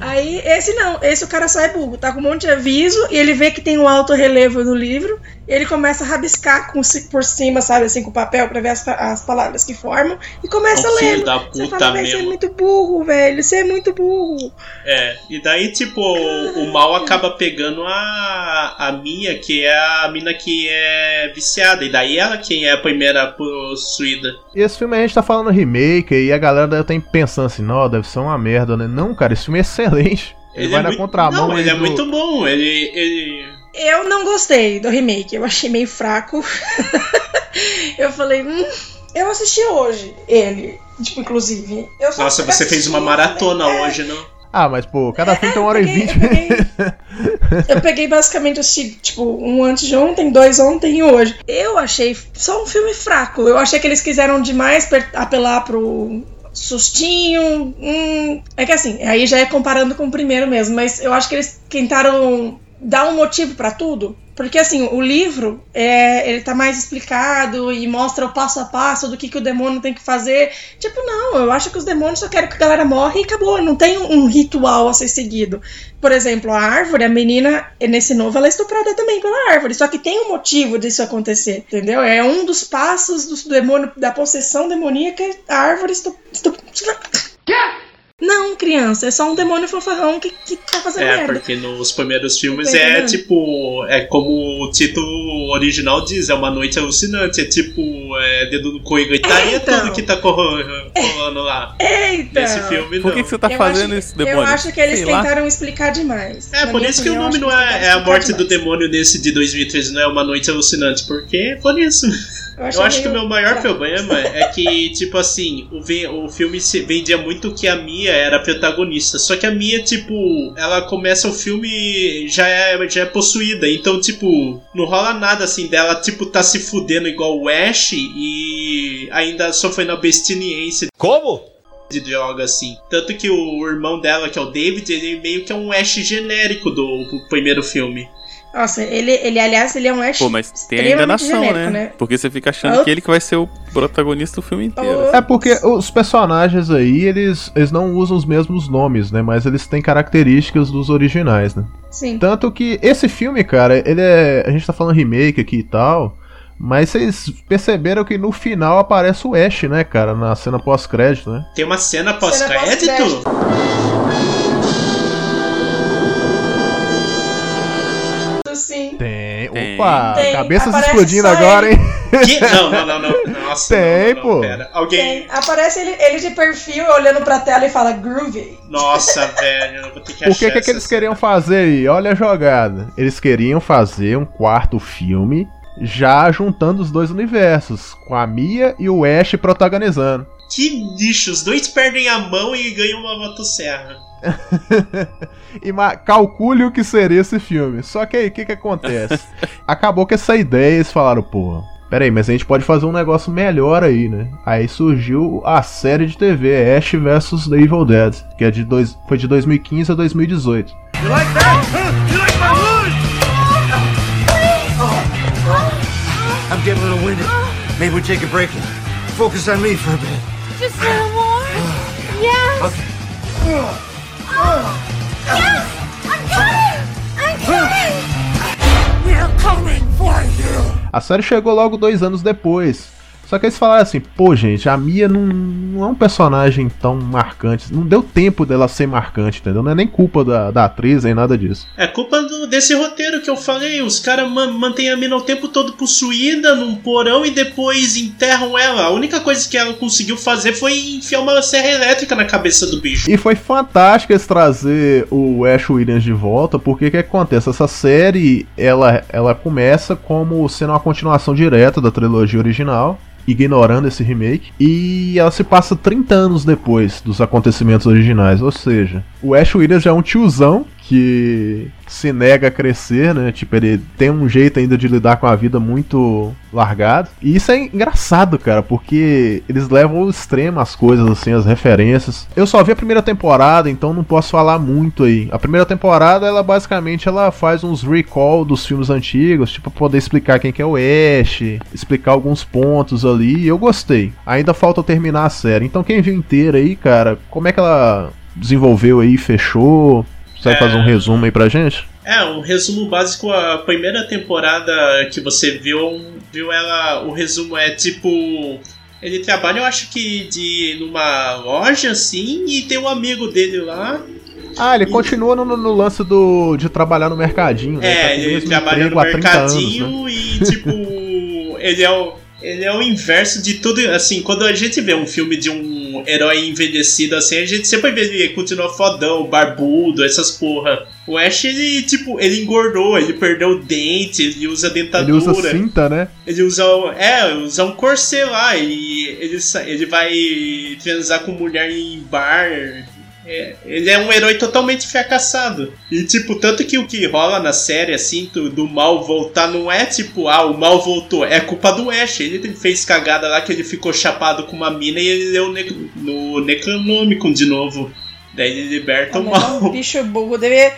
Aí, esse não, esse o cara só é burro, tá com um monte de aviso e ele vê que tem um alto relevo no livro, ele começa a rabiscar com, por cima, sabe, assim, com papel pra ver as, as palavras que formam e começa É a ler. da Você puta fala, velho, você é mesmo." muito burro, velho, você é muito burro. É, e daí, tipo, o mal acaba pegando a, a Mia, que é a mina que é viciada, e daí ela quem é a primeira possuída. E esse filme a gente tá falando remake e a galera deve estar pensando assim, não, deve ser uma merda, né? Não, cara, esse filme é excelente. Ele, vai é na muito, contramão Não, ele é do- muito bom, ele. ele... Eu não gostei do remake, eu achei meio fraco. eu falei, hum, eu assisti hoje ele, tipo, inclusive. Eu só Nossa, você fez uma maratona é. hoje, não? Ah, mas pô, cada filme tem uma hora e vinte. Eu peguei basicamente assisti, tipo, um antes de ontem, dois ontem e hoje. Eu achei só um filme fraco. Eu achei que eles quiseram demais apelar pro sustinho. Hum, é que assim, aí já é comparando com o primeiro mesmo, mas eu acho que eles tentaram dar um motivo pra tudo. Porque assim, o livro, é, ele tá mais explicado e mostra o passo a passo do que, que o demônio tem que fazer. Tipo, não, eu acho que os demônios só querem que a galera morre e acabou. Não tem um, ritual a ser seguido. Por exemplo, a árvore, a menina, nesse novo, ela é estuprada também pela árvore. Só que tem um motivo disso acontecer, entendeu? É um dos passos do demônio, da possessão demoníaca, a árvore estu, estu, Não, criança, é só um demônio fanfarrão que, que tá fazendo É, merda. porque nos primeiros filmes Tá é entendendo? tipo. É como o título original diz, é uma noite alucinante. É tipo, é dedo no cu e gritaria então. tudo que tá rolando lá. Eita! Nesse filme, Por não. que, que você tá Eu fazendo acho- isso, demônio? Eu acho que eles Sei lá. tentaram explicar demais. É, Na por isso que o nome não é, é a morte do demais. demônio desse de 2013, não é uma noite alucinante. Porque por isso. Eu Eu acho que o meu maior problema é que, tipo assim, o, o filme se vendia muito que a Mia era a protagonista. Só que a Mia, tipo, ela começa o filme já é, já é possuída. Então, tipo, não rola nada assim dela, tipo, tá se fudendo igual o Ash e ainda sofrendo abstinência. Como? De droga, assim. Tanto que o irmão dela, que é o David, ele meio que é um Ash genérico do, do primeiro filme. Nossa, ele, ele, aliás, ele é um Ash Pô, mas tem a extremamente enganação, genérico, né? né? Porque você fica achando Ah. que ele que vai ser o protagonista do filme inteiro. É porque os personagens aí, eles, eles não usam os mesmos nomes, né? Mas eles têm características dos originais, né? Sim. Tanto que esse filme, cara, ele é. A gente tá falando remake aqui e tal. Mas vocês perceberam que no final aparece o Ash, né, cara? Na cena pós-crédito, né? Tem uma cena Cena pós-crédito? pós-crédito. Tem. Opa! Tem. Cabeças Aparece explodindo agora, ele. hein? Que? Não, não, não, não. Nossa, Tem, não, não, pô. pera. Alguém. Tem. Aparece ele, ele de perfil olhando pra tela e fala groovy. Nossa, velho, eu vou ter que achar que, que, é que eles queriam fazer aí? Olha a jogada. Eles queriam fazer um quarto filme já juntando os dois universos, com a Mia e o Ash protagonizando. Que lixo, os dois perdem a mão e ganham uma motosserra. E calcule o que seria esse filme. Só que aí, o que que acontece? Acabou com essa ideia, eles falaram, pô, peraí, mas a gente pode fazer um negócio melhor aí, né? Aí surgiu a série de TV Ash vs The Evil Dead, que é de dois, foi de 2015 a 2018. You like that? You like my wood? I'm getting a little winded. Maybe we take a break and focus on me for a bit. Just a little more. Yes. Okay. Yes. A série chegou logo dois anos depois. Só que eles falaram assim, pô, gente, a Mia não, não é um personagem tão marcante. Não deu tempo dela ser marcante, entendeu? Não é nem culpa da, da atriz, nem nada disso. É culpa do- desse roteiro que eu falei. Os caras ma mantêm a mina o tempo todo possuída num porão e depois enterram ela. A única coisa que ela conseguiu fazer foi enfiar uma serra elétrica na cabeça do bicho. E foi fantástico eles trazer o Ash Williams de volta, porque o que acontece? Essa série, ela, ela começa como sendo uma continuação direta da trilogia original, ignorando esse remake, e ela se passa 30 anos depois dos acontecimentos originais, ou seja, o Ash Williams já é um tiozão que se nega a crescer, né? Tipo, ele tem um jeito ainda de lidar com a vida muito largado. E isso é engraçado, cara, porque eles levam ao extremo as coisas, assim, as referências. Eu só vi a primeira temporada, então não posso falar muito aí. A primeira temporada, ela basicamente ela faz uns recall dos filmes antigos, tipo, pra poder explicar quem que é o Ash, explicar alguns pontos ali, e eu gostei. Ainda falta terminar a série. Então quem viu inteira aí, cara, como é que ela desenvolveu aí, fechou? É. fazer um resumo aí pra gente? É, um resumo básico, a primeira temporada que você viu, viu ela. O resumo é tipo. Ele trabalha, eu acho que de numa loja assim, e tem um amigo dele lá. Ah, ele continua no, no- lance do, de trabalhar no mercadinho, né? Tá É, com o ele mesmo trabalha no 30 anos, mercadinho né? e tipo. ele é o. Ele é o inverso de tudo. Assim, quando a gente vê um filme de um herói envelhecido assim, a gente sempre vê ele continua fodão, barbudo, essas porra. O Ash, ele, tipo, ele engordou, ele perdeu o dente, ele usa Ele dentadura. usa cinta, né? Ele usa, é, usa um corset lá e ele, ele vai transar com mulher em bar. É, ele é um herói totalmente fracassado. E, tipo, tanto que o que rola na série, assim, do, do mal voltar, não é tipo, ah, o mal voltou. É culpa do Ash. Ele fez cagada lá que ele ficou chapado com uma mina e ele leu ne- no Necronômico de novo. Daí ele liberta o Mas é mal. um bicho burro. Deve.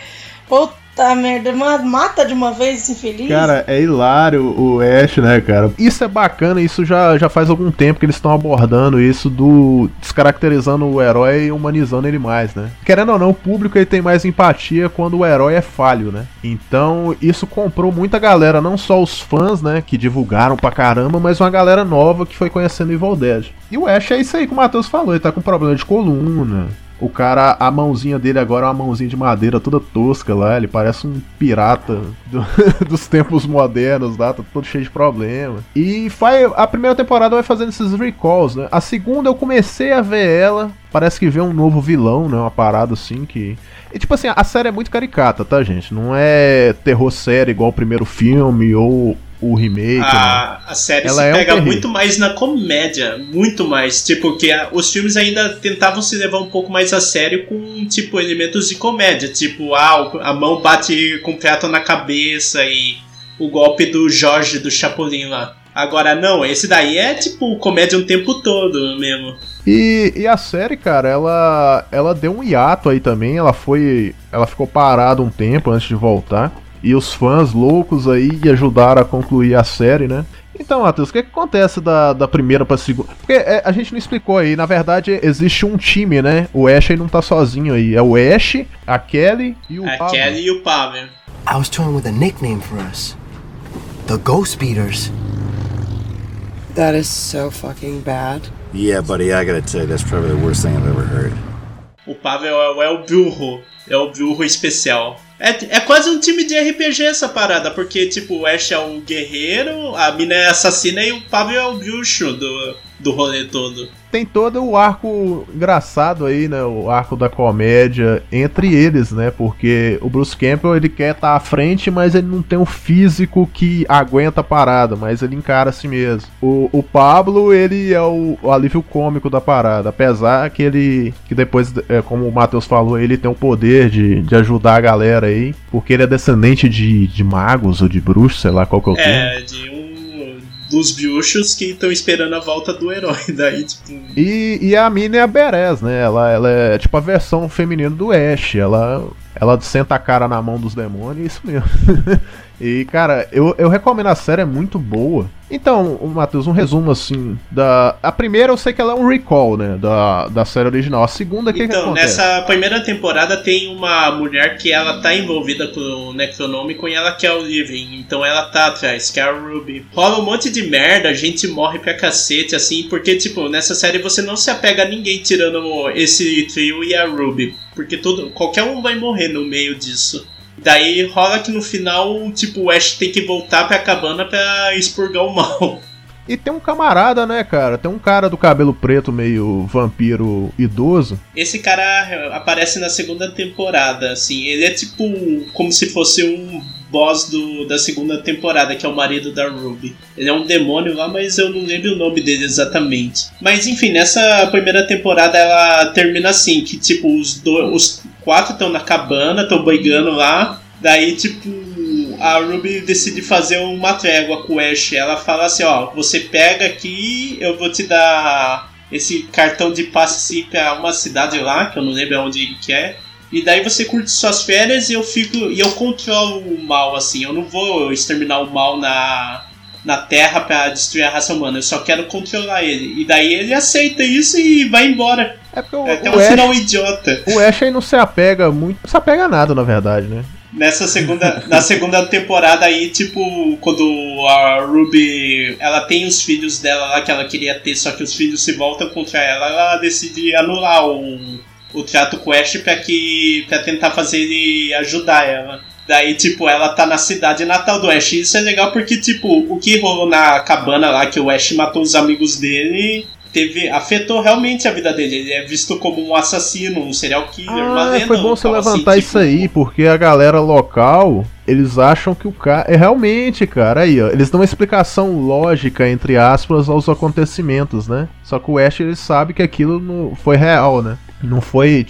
Puta merda, ma- mata de uma vez esse infeliz. Cara, é hilário o Ash, né, cara? Isso é bacana, isso já, já faz algum tempo que eles estão abordando isso do descaracterizando o herói e humanizando ele mais, né? Querendo ou não, o público ele tem mais empatia quando o herói é falho, né? Então, isso comprou muita galera, não só os fãs, né, que divulgaram pra caramba, mas uma galera nova que foi conhecendo Evil Dead. E o Ash é isso aí que o Matheus falou, ele tá com problema de coluna, O cara, a mãozinha dele agora é uma mãozinha de madeira toda tosca lá. Ele parece um pirata do- dos tempos modernos lá, tá todo cheio de problema. E vai, a primeira temporada vai fazendo esses recalls, né? A segunda eu comecei a ver ela. Parece que vem um novo vilão, né? Uma parada assim que. E tipo assim, a série é muito caricata, tá, gente? Não é terror sério igual o primeiro filme ou o remake. né? A, a série Ela se é um pega terrível. muito mais na comédia, muito mais. Tipo, que a- os filmes ainda tentavam se levar um pouco mais a sério com, tipo, elementos de comédia. Tipo, ah, a mão bate com o prato na cabeça e o golpe do Jorge do Chapolin lá. Agora, não, esse daí é, tipo, comédia o tempo todo mesmo. E, e a série, cara, ela ela deu um hiato aí também. Ela foi. Ela ficou parada um tempo antes de voltar. E os fãs loucos aí ajudaram a concluir a série, né? Então, Matheus, o que, que acontece da, da primeira pra segunda? Porque é, a gente não explicou aí. Na verdade, existe um time, né? O Ash aí não tá sozinho aí. É o Ash, a Kelly e o A. Kelly e o Pavel. I was toying with a nickname for us. The Ghost Beaters. That is so fucking bad. Yeah, buddy, I gotta tell you, that's probably the worst thing I've ever heard. O Pavel é, é o burro. É o burro especial. É, é quase um time de RPG essa parada, porque, tipo, o Ash é o guerreiro, a mina é assassina e o Pavel é o bruxo do, do rolê todo. Tem todo o arco engraçado aí, né? O arco da comédia entre eles, né? Porque o Bruce Campbell ele quer estar à frente, mas ele não tem um físico que aguenta a parada, mas ele encara a si mesmo. O, o Pablo, ele é o, o alívio cômico da parada, apesar que ele, que depois, é, como o Matheus falou, ele tem o poder de, de ajudar a galera aí, porque ele é descendente de, de magos ou de bruxos, sei lá qual que é o termo. É, de um dos bruxos que estão esperando a volta do herói. Daí, tipo, E, e a mina é a Beres, né? Ela, ela é tipo a versão feminina do Ash. Ela, ela senta a cara na mão dos demônios, isso mesmo. e, cara, eu, eu recomendo a série, é muito boa. Então, Matheus, um resumo assim. da A primeira eu sei que ela é um recall, né? Da, da série original. A segunda, o que, que Então, acontece? nessa primeira temporada tem uma mulher que ela tá envolvida com o Necronômico e ela quer o Living, então ela tá atrás, que é a Ruby. Rola um monte de merda, a gente morre pra cacete, assim, porque, tipo, nessa série você não se apega a ninguém tirando esse trio e a Ruby, porque todo, qualquer um vai morrer no meio disso. Daí rola que no final, tipo, o Ash tem que voltar pra cabana pra expurgar o mal. E tem um camarada, né, cara? Tem um cara do cabelo preto, meio vampiro idoso. Esse cara aparece na segunda temporada, assim. Ele é tipo como se fosse um boss do, da segunda temporada, que é o marido da Ruby. Ele é um demônio lá, mas eu não lembro o nome dele exatamente. Mas enfim, nessa primeira temporada ela termina assim, que tipo, os, do, os quatro estão na cabana, estão brigando lá. Daí, tipo, a Ruby decide fazer uma trégua com o Ash. Ela fala assim, ó, você pega aqui, eu vou te dar esse cartão de passe assim, pra uma cidade lá, que eu não lembro onde que é. E daí você curte suas férias e eu fico. E eu controlo o mal, assim. Eu não vou exterminar o mal na, na Terra pra destruir a raça humana. Eu só quero controlar ele. E daí ele aceita isso e vai embora. É porque o, É até o um Ash- final idiota. O Ash aí não se apega muito. Não se apega a nada, na verdade, né? Nessa segunda, na segunda temporada aí, tipo, quando a Ruby, ela tem os filhos dela lá que ela queria ter, só que os filhos se voltam contra ela, ela decide anular o, o trato com o Ash pra, que, pra tentar fazer ele ajudar ela. Daí, tipo, ela tá na cidade natal do Ash. Isso é legal porque, tipo, o que rolou na cabana lá, que o Ash matou os amigos dele, teve, afetou realmente a vida dele. Ele é visto como um assassino, um serial killer, uma Ah, lenda. foi bom você tal, assim, levantar isso aí, porque a galera local, eles acham que o cara. É realmente, cara, aí, ó. Eles dão uma explicação lógica, entre aspas, aos acontecimentos, né? Só que o Ash, ele sabe que aquilo não foi real, né? Não foi.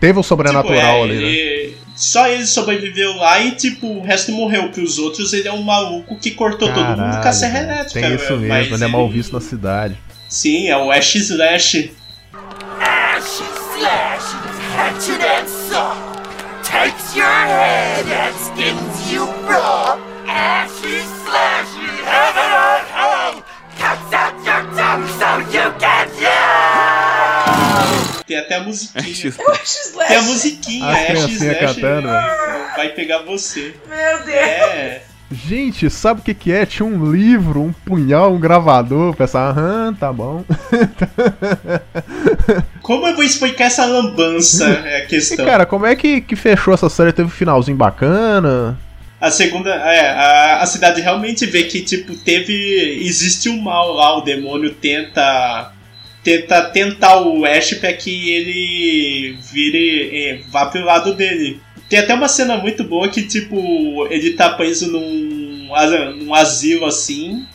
Teve o sobrenatural Tipo, é, ali, né? ele- Só ele sobreviveu lá e, tipo, o resto morreu. Que os outros, ele é um maluco que cortou todo mundo com a Caralho, serra elétrica. Tem isso mesmo, ele é mal visto na cidade. Sim, é o Ash Slash. Ash slash, hatchet and saw. Takes your head and skins you raw. Ashy slashy, Tem até a musiquinha. Slash. Tem a musiquinha, As criancinhas Slash cantando, vai pegar você. Meu Deus. É. Gente, sabe o que que é? Tinha um livro, um punhal, um gravador. Pensar, aham, tá bom. Como eu vou explicar essa lambança? É a E questão. cara, como é que, que fechou essa série? Teve um finalzinho bacana? A segunda, é, a, a cidade realmente vê que, tipo, teve. Existe o mal lá, o demônio tenta. Tenta tentar o Ash pra que ele vire. eh, vá pro lado dele. Tem até uma cena muito boa que, tipo, ele tá preso num, num asilo assim.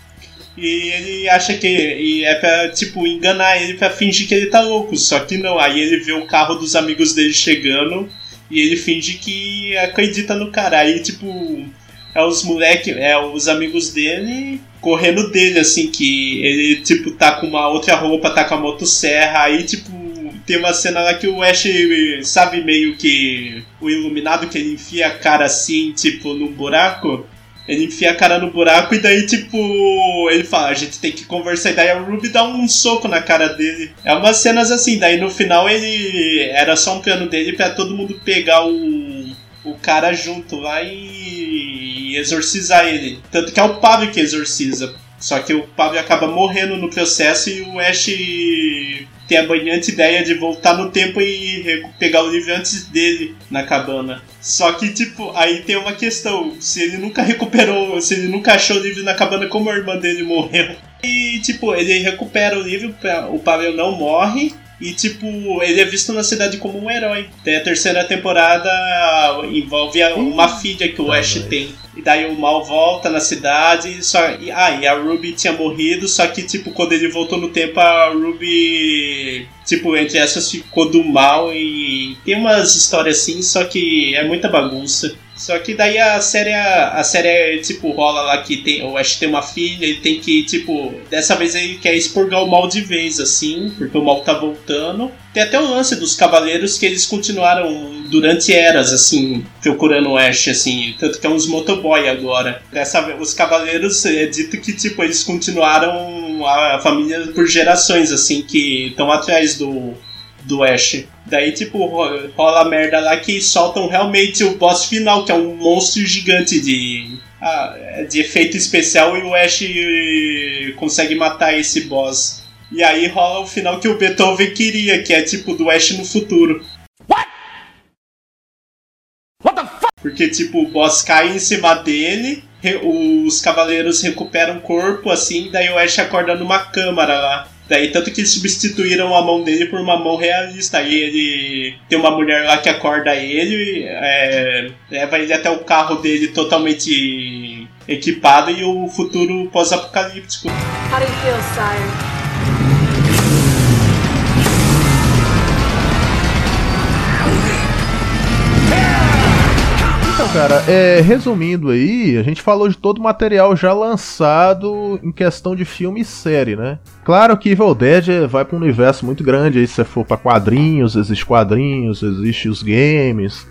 E ele acha que e é pra, tipo, enganar ele pra fingir que ele tá louco. Só que não, aí ele vê o carro dos amigos dele chegando e ele finge que acredita no cara. Aí, tipo, é os moleque, é os amigos dele correndo dele, assim, que ele, tipo, tá com uma outra roupa, tá com a motosserra, aí, tipo, tem uma cena lá que o Ash, sabe, meio que o iluminado que ele enfia a cara assim, tipo, num buraco. Ele enfia a cara no buraco e daí, tipo, ele fala, a gente tem que conversar. E daí a Ruby dá um soco na cara dele. É umas cenas assim, daí no final ele era só um plano dele pra todo mundo pegar o, o cara junto lá e exorcizar ele. Tanto que é o Pablo que exorciza. Só que o Pablo acaba morrendo no processo e o Ash tem a brilhante ideia de voltar no tempo e pegar o livro antes dele na cabana. Só que, tipo, aí tem uma questão: se ele nunca recuperou, se ele nunca achou o livro na cabana, como a irmã dele morreu. E, tipo, ele recupera o livro, o Pavel não morre. E, tipo, ele é visto na cidade como um herói. Tem a terceira temporada, envolve a- uma filha que o Ash tem. E daí o mal volta na cidade. Só, e, ah, e a Ruby tinha morrido, só que, tipo, quando ele voltou no tempo, a Ruby, tipo, entre essas ficou do mal. E tem umas histórias assim, só que é muita bagunça. Só que daí a série, a série tipo, rola lá que tem, o Ash tem uma filha, ele tem que, tipo, dessa vez ele quer expurgar o mal de vez, assim, porque o mal tá voltando. Tem até o lance dos cavaleiros que eles continuaram durante eras, assim, procurando o Ash, assim, tanto que é uns motoboy agora. Dessa vez, os cavaleiros, é dito que, tipo, eles continuaram a família por gerações, assim, que estão atrás do, do Ash. Daí, tipo, ro- rola merda lá que soltam realmente o boss final, que é um monstro gigante de, ah, de efeito especial, e o Ash consegue matar esse boss. E aí rola o final que o Beethoven queria, que é tipo do Ash no futuro. Porque, tipo, o boss cai em cima dele, os cavaleiros recuperam o corpo, assim, daí o Ash acorda numa câmara lá. Daí, tanto que substituíram a mão dele por uma mão realista. Aí ele tem uma mulher lá que acorda ele, é, leva ele até o carro dele totalmente equipado e o futuro pós-apocalíptico. How do you feel, sire? Cara, é, resumindo aí, a gente falou de todo o material já lançado em questão de filme e série, né? Claro que Evil Dead é- vai pra um universo muito grande, aí se você for pra quadrinhos, existe quadrinhos, existe os games.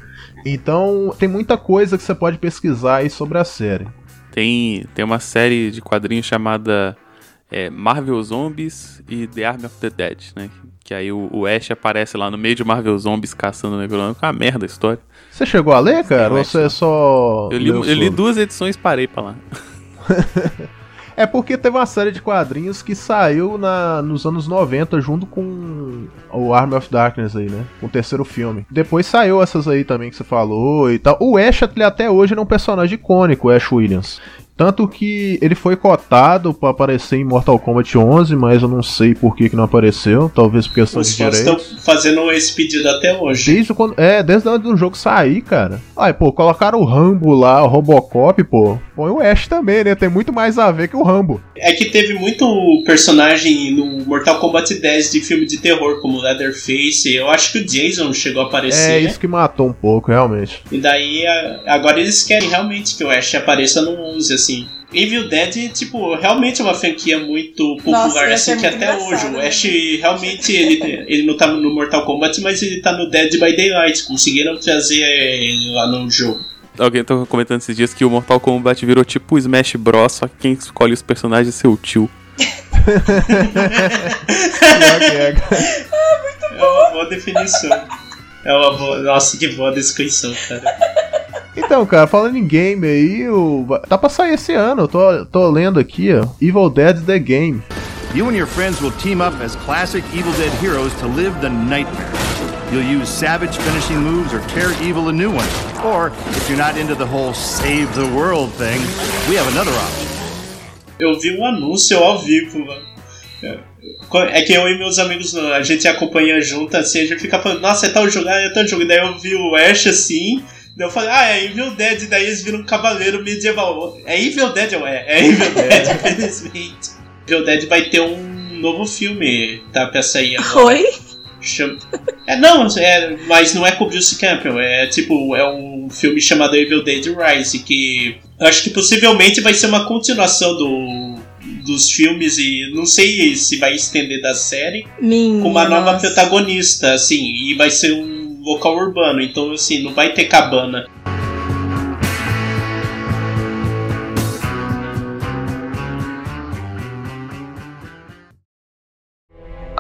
Então, tem muita coisa que você pode pesquisar aí sobre a série. Tem, tem uma série de quadrinhos chamada é, Marvel Zombies e The Army of the Dead, né? Que aí o, o Ash aparece lá no meio de Marvel Zombies caçando o Necronômico. Uma merda a história. Você chegou a ler, cara? Ou você só. Eu li, eu li duas edições e parei pra lá. É porque teve uma série de quadrinhos que saiu na, nos anos 90 junto com o Army of Darkness aí, né? Com o terceiro filme. Depois saiu essas aí também que você falou e tal. O Ash até hoje é um personagem icônico, o Ash Williams. Tanto que ele foi cotado pra aparecer em Mortal Kombat 11, mas eu não sei por que, que não apareceu. Talvez por questão Os de fãs estão direitos. fazendo esse pedido até hoje. Desde quando. É, desde antes do jogo sair, cara. Ai, pô, colocaram o Rambo lá, o Robocop, pô. Põe o Ash também, né? Tem muito mais a ver que o Rambo. É que teve muito personagem no Mortal Kombat 10 de filme de terror, como Leatherface. Eu acho que o Jason chegou a aparecer. É isso que matou um pouco, realmente. E daí, agora eles querem realmente que o Ash apareça no 11, assim. Evil Dead, tipo, realmente é uma franquia muito popular, Nossa, assim, que muito até hoje. O né? Ash, realmente, ele, ele não tá no Mortal Kombat, mas ele tá no Dead by Daylight. Conseguiram trazer ele lá no jogo. Alguém tá comentando esses dias que o Mortal Kombat virou tipo o Smash Bros, só que quem escolhe os personagens é seu tio. É uma boa definição. É uma boa. Nossa, que boa descrição, cara. Então, cara, falando em game aí, o... tá pra sair esse ano. Eu tô, tô lendo aqui, ó. Evil Dead The Game. You and your friends will team up as classic Evil Dead heroes to live the nightmare. You'll use savage finishing moves or tear evil a new one. Or, if you're not into the whole save the world thing, we have another option. Eu vi um anúncio ao vivo, mano. É que eu e meus amigos, a gente acompanha junto, assim, a gente fica falando, nossa, é tal jogo, é tal jogo. Daí eu vi o Ash assim, eu falei, ah, é Evil Dead, daí eles viram um cavaleiro medieval. É Evil Dead ou é? É Evil Dead, infelizmente. Evil Dead vai ter um novo filme, tá, pra sair agora. Oi? Chama... É, não, é, mas não é com o Bruce Campbell, é tipo, é um filme chamado Evil Dead Rise, que eu acho que possivelmente vai ser uma continuação do, dos filmes e não sei se vai estender da série Minha com uma nova nossa. protagonista, assim, e vai ser um local urbano, então assim, não vai ter cabana.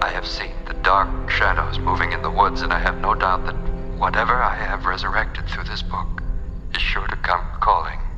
I have seen the dark shadows moving in the woods, and I have no doubt that whatever I have resurrected through this book is sure to come calling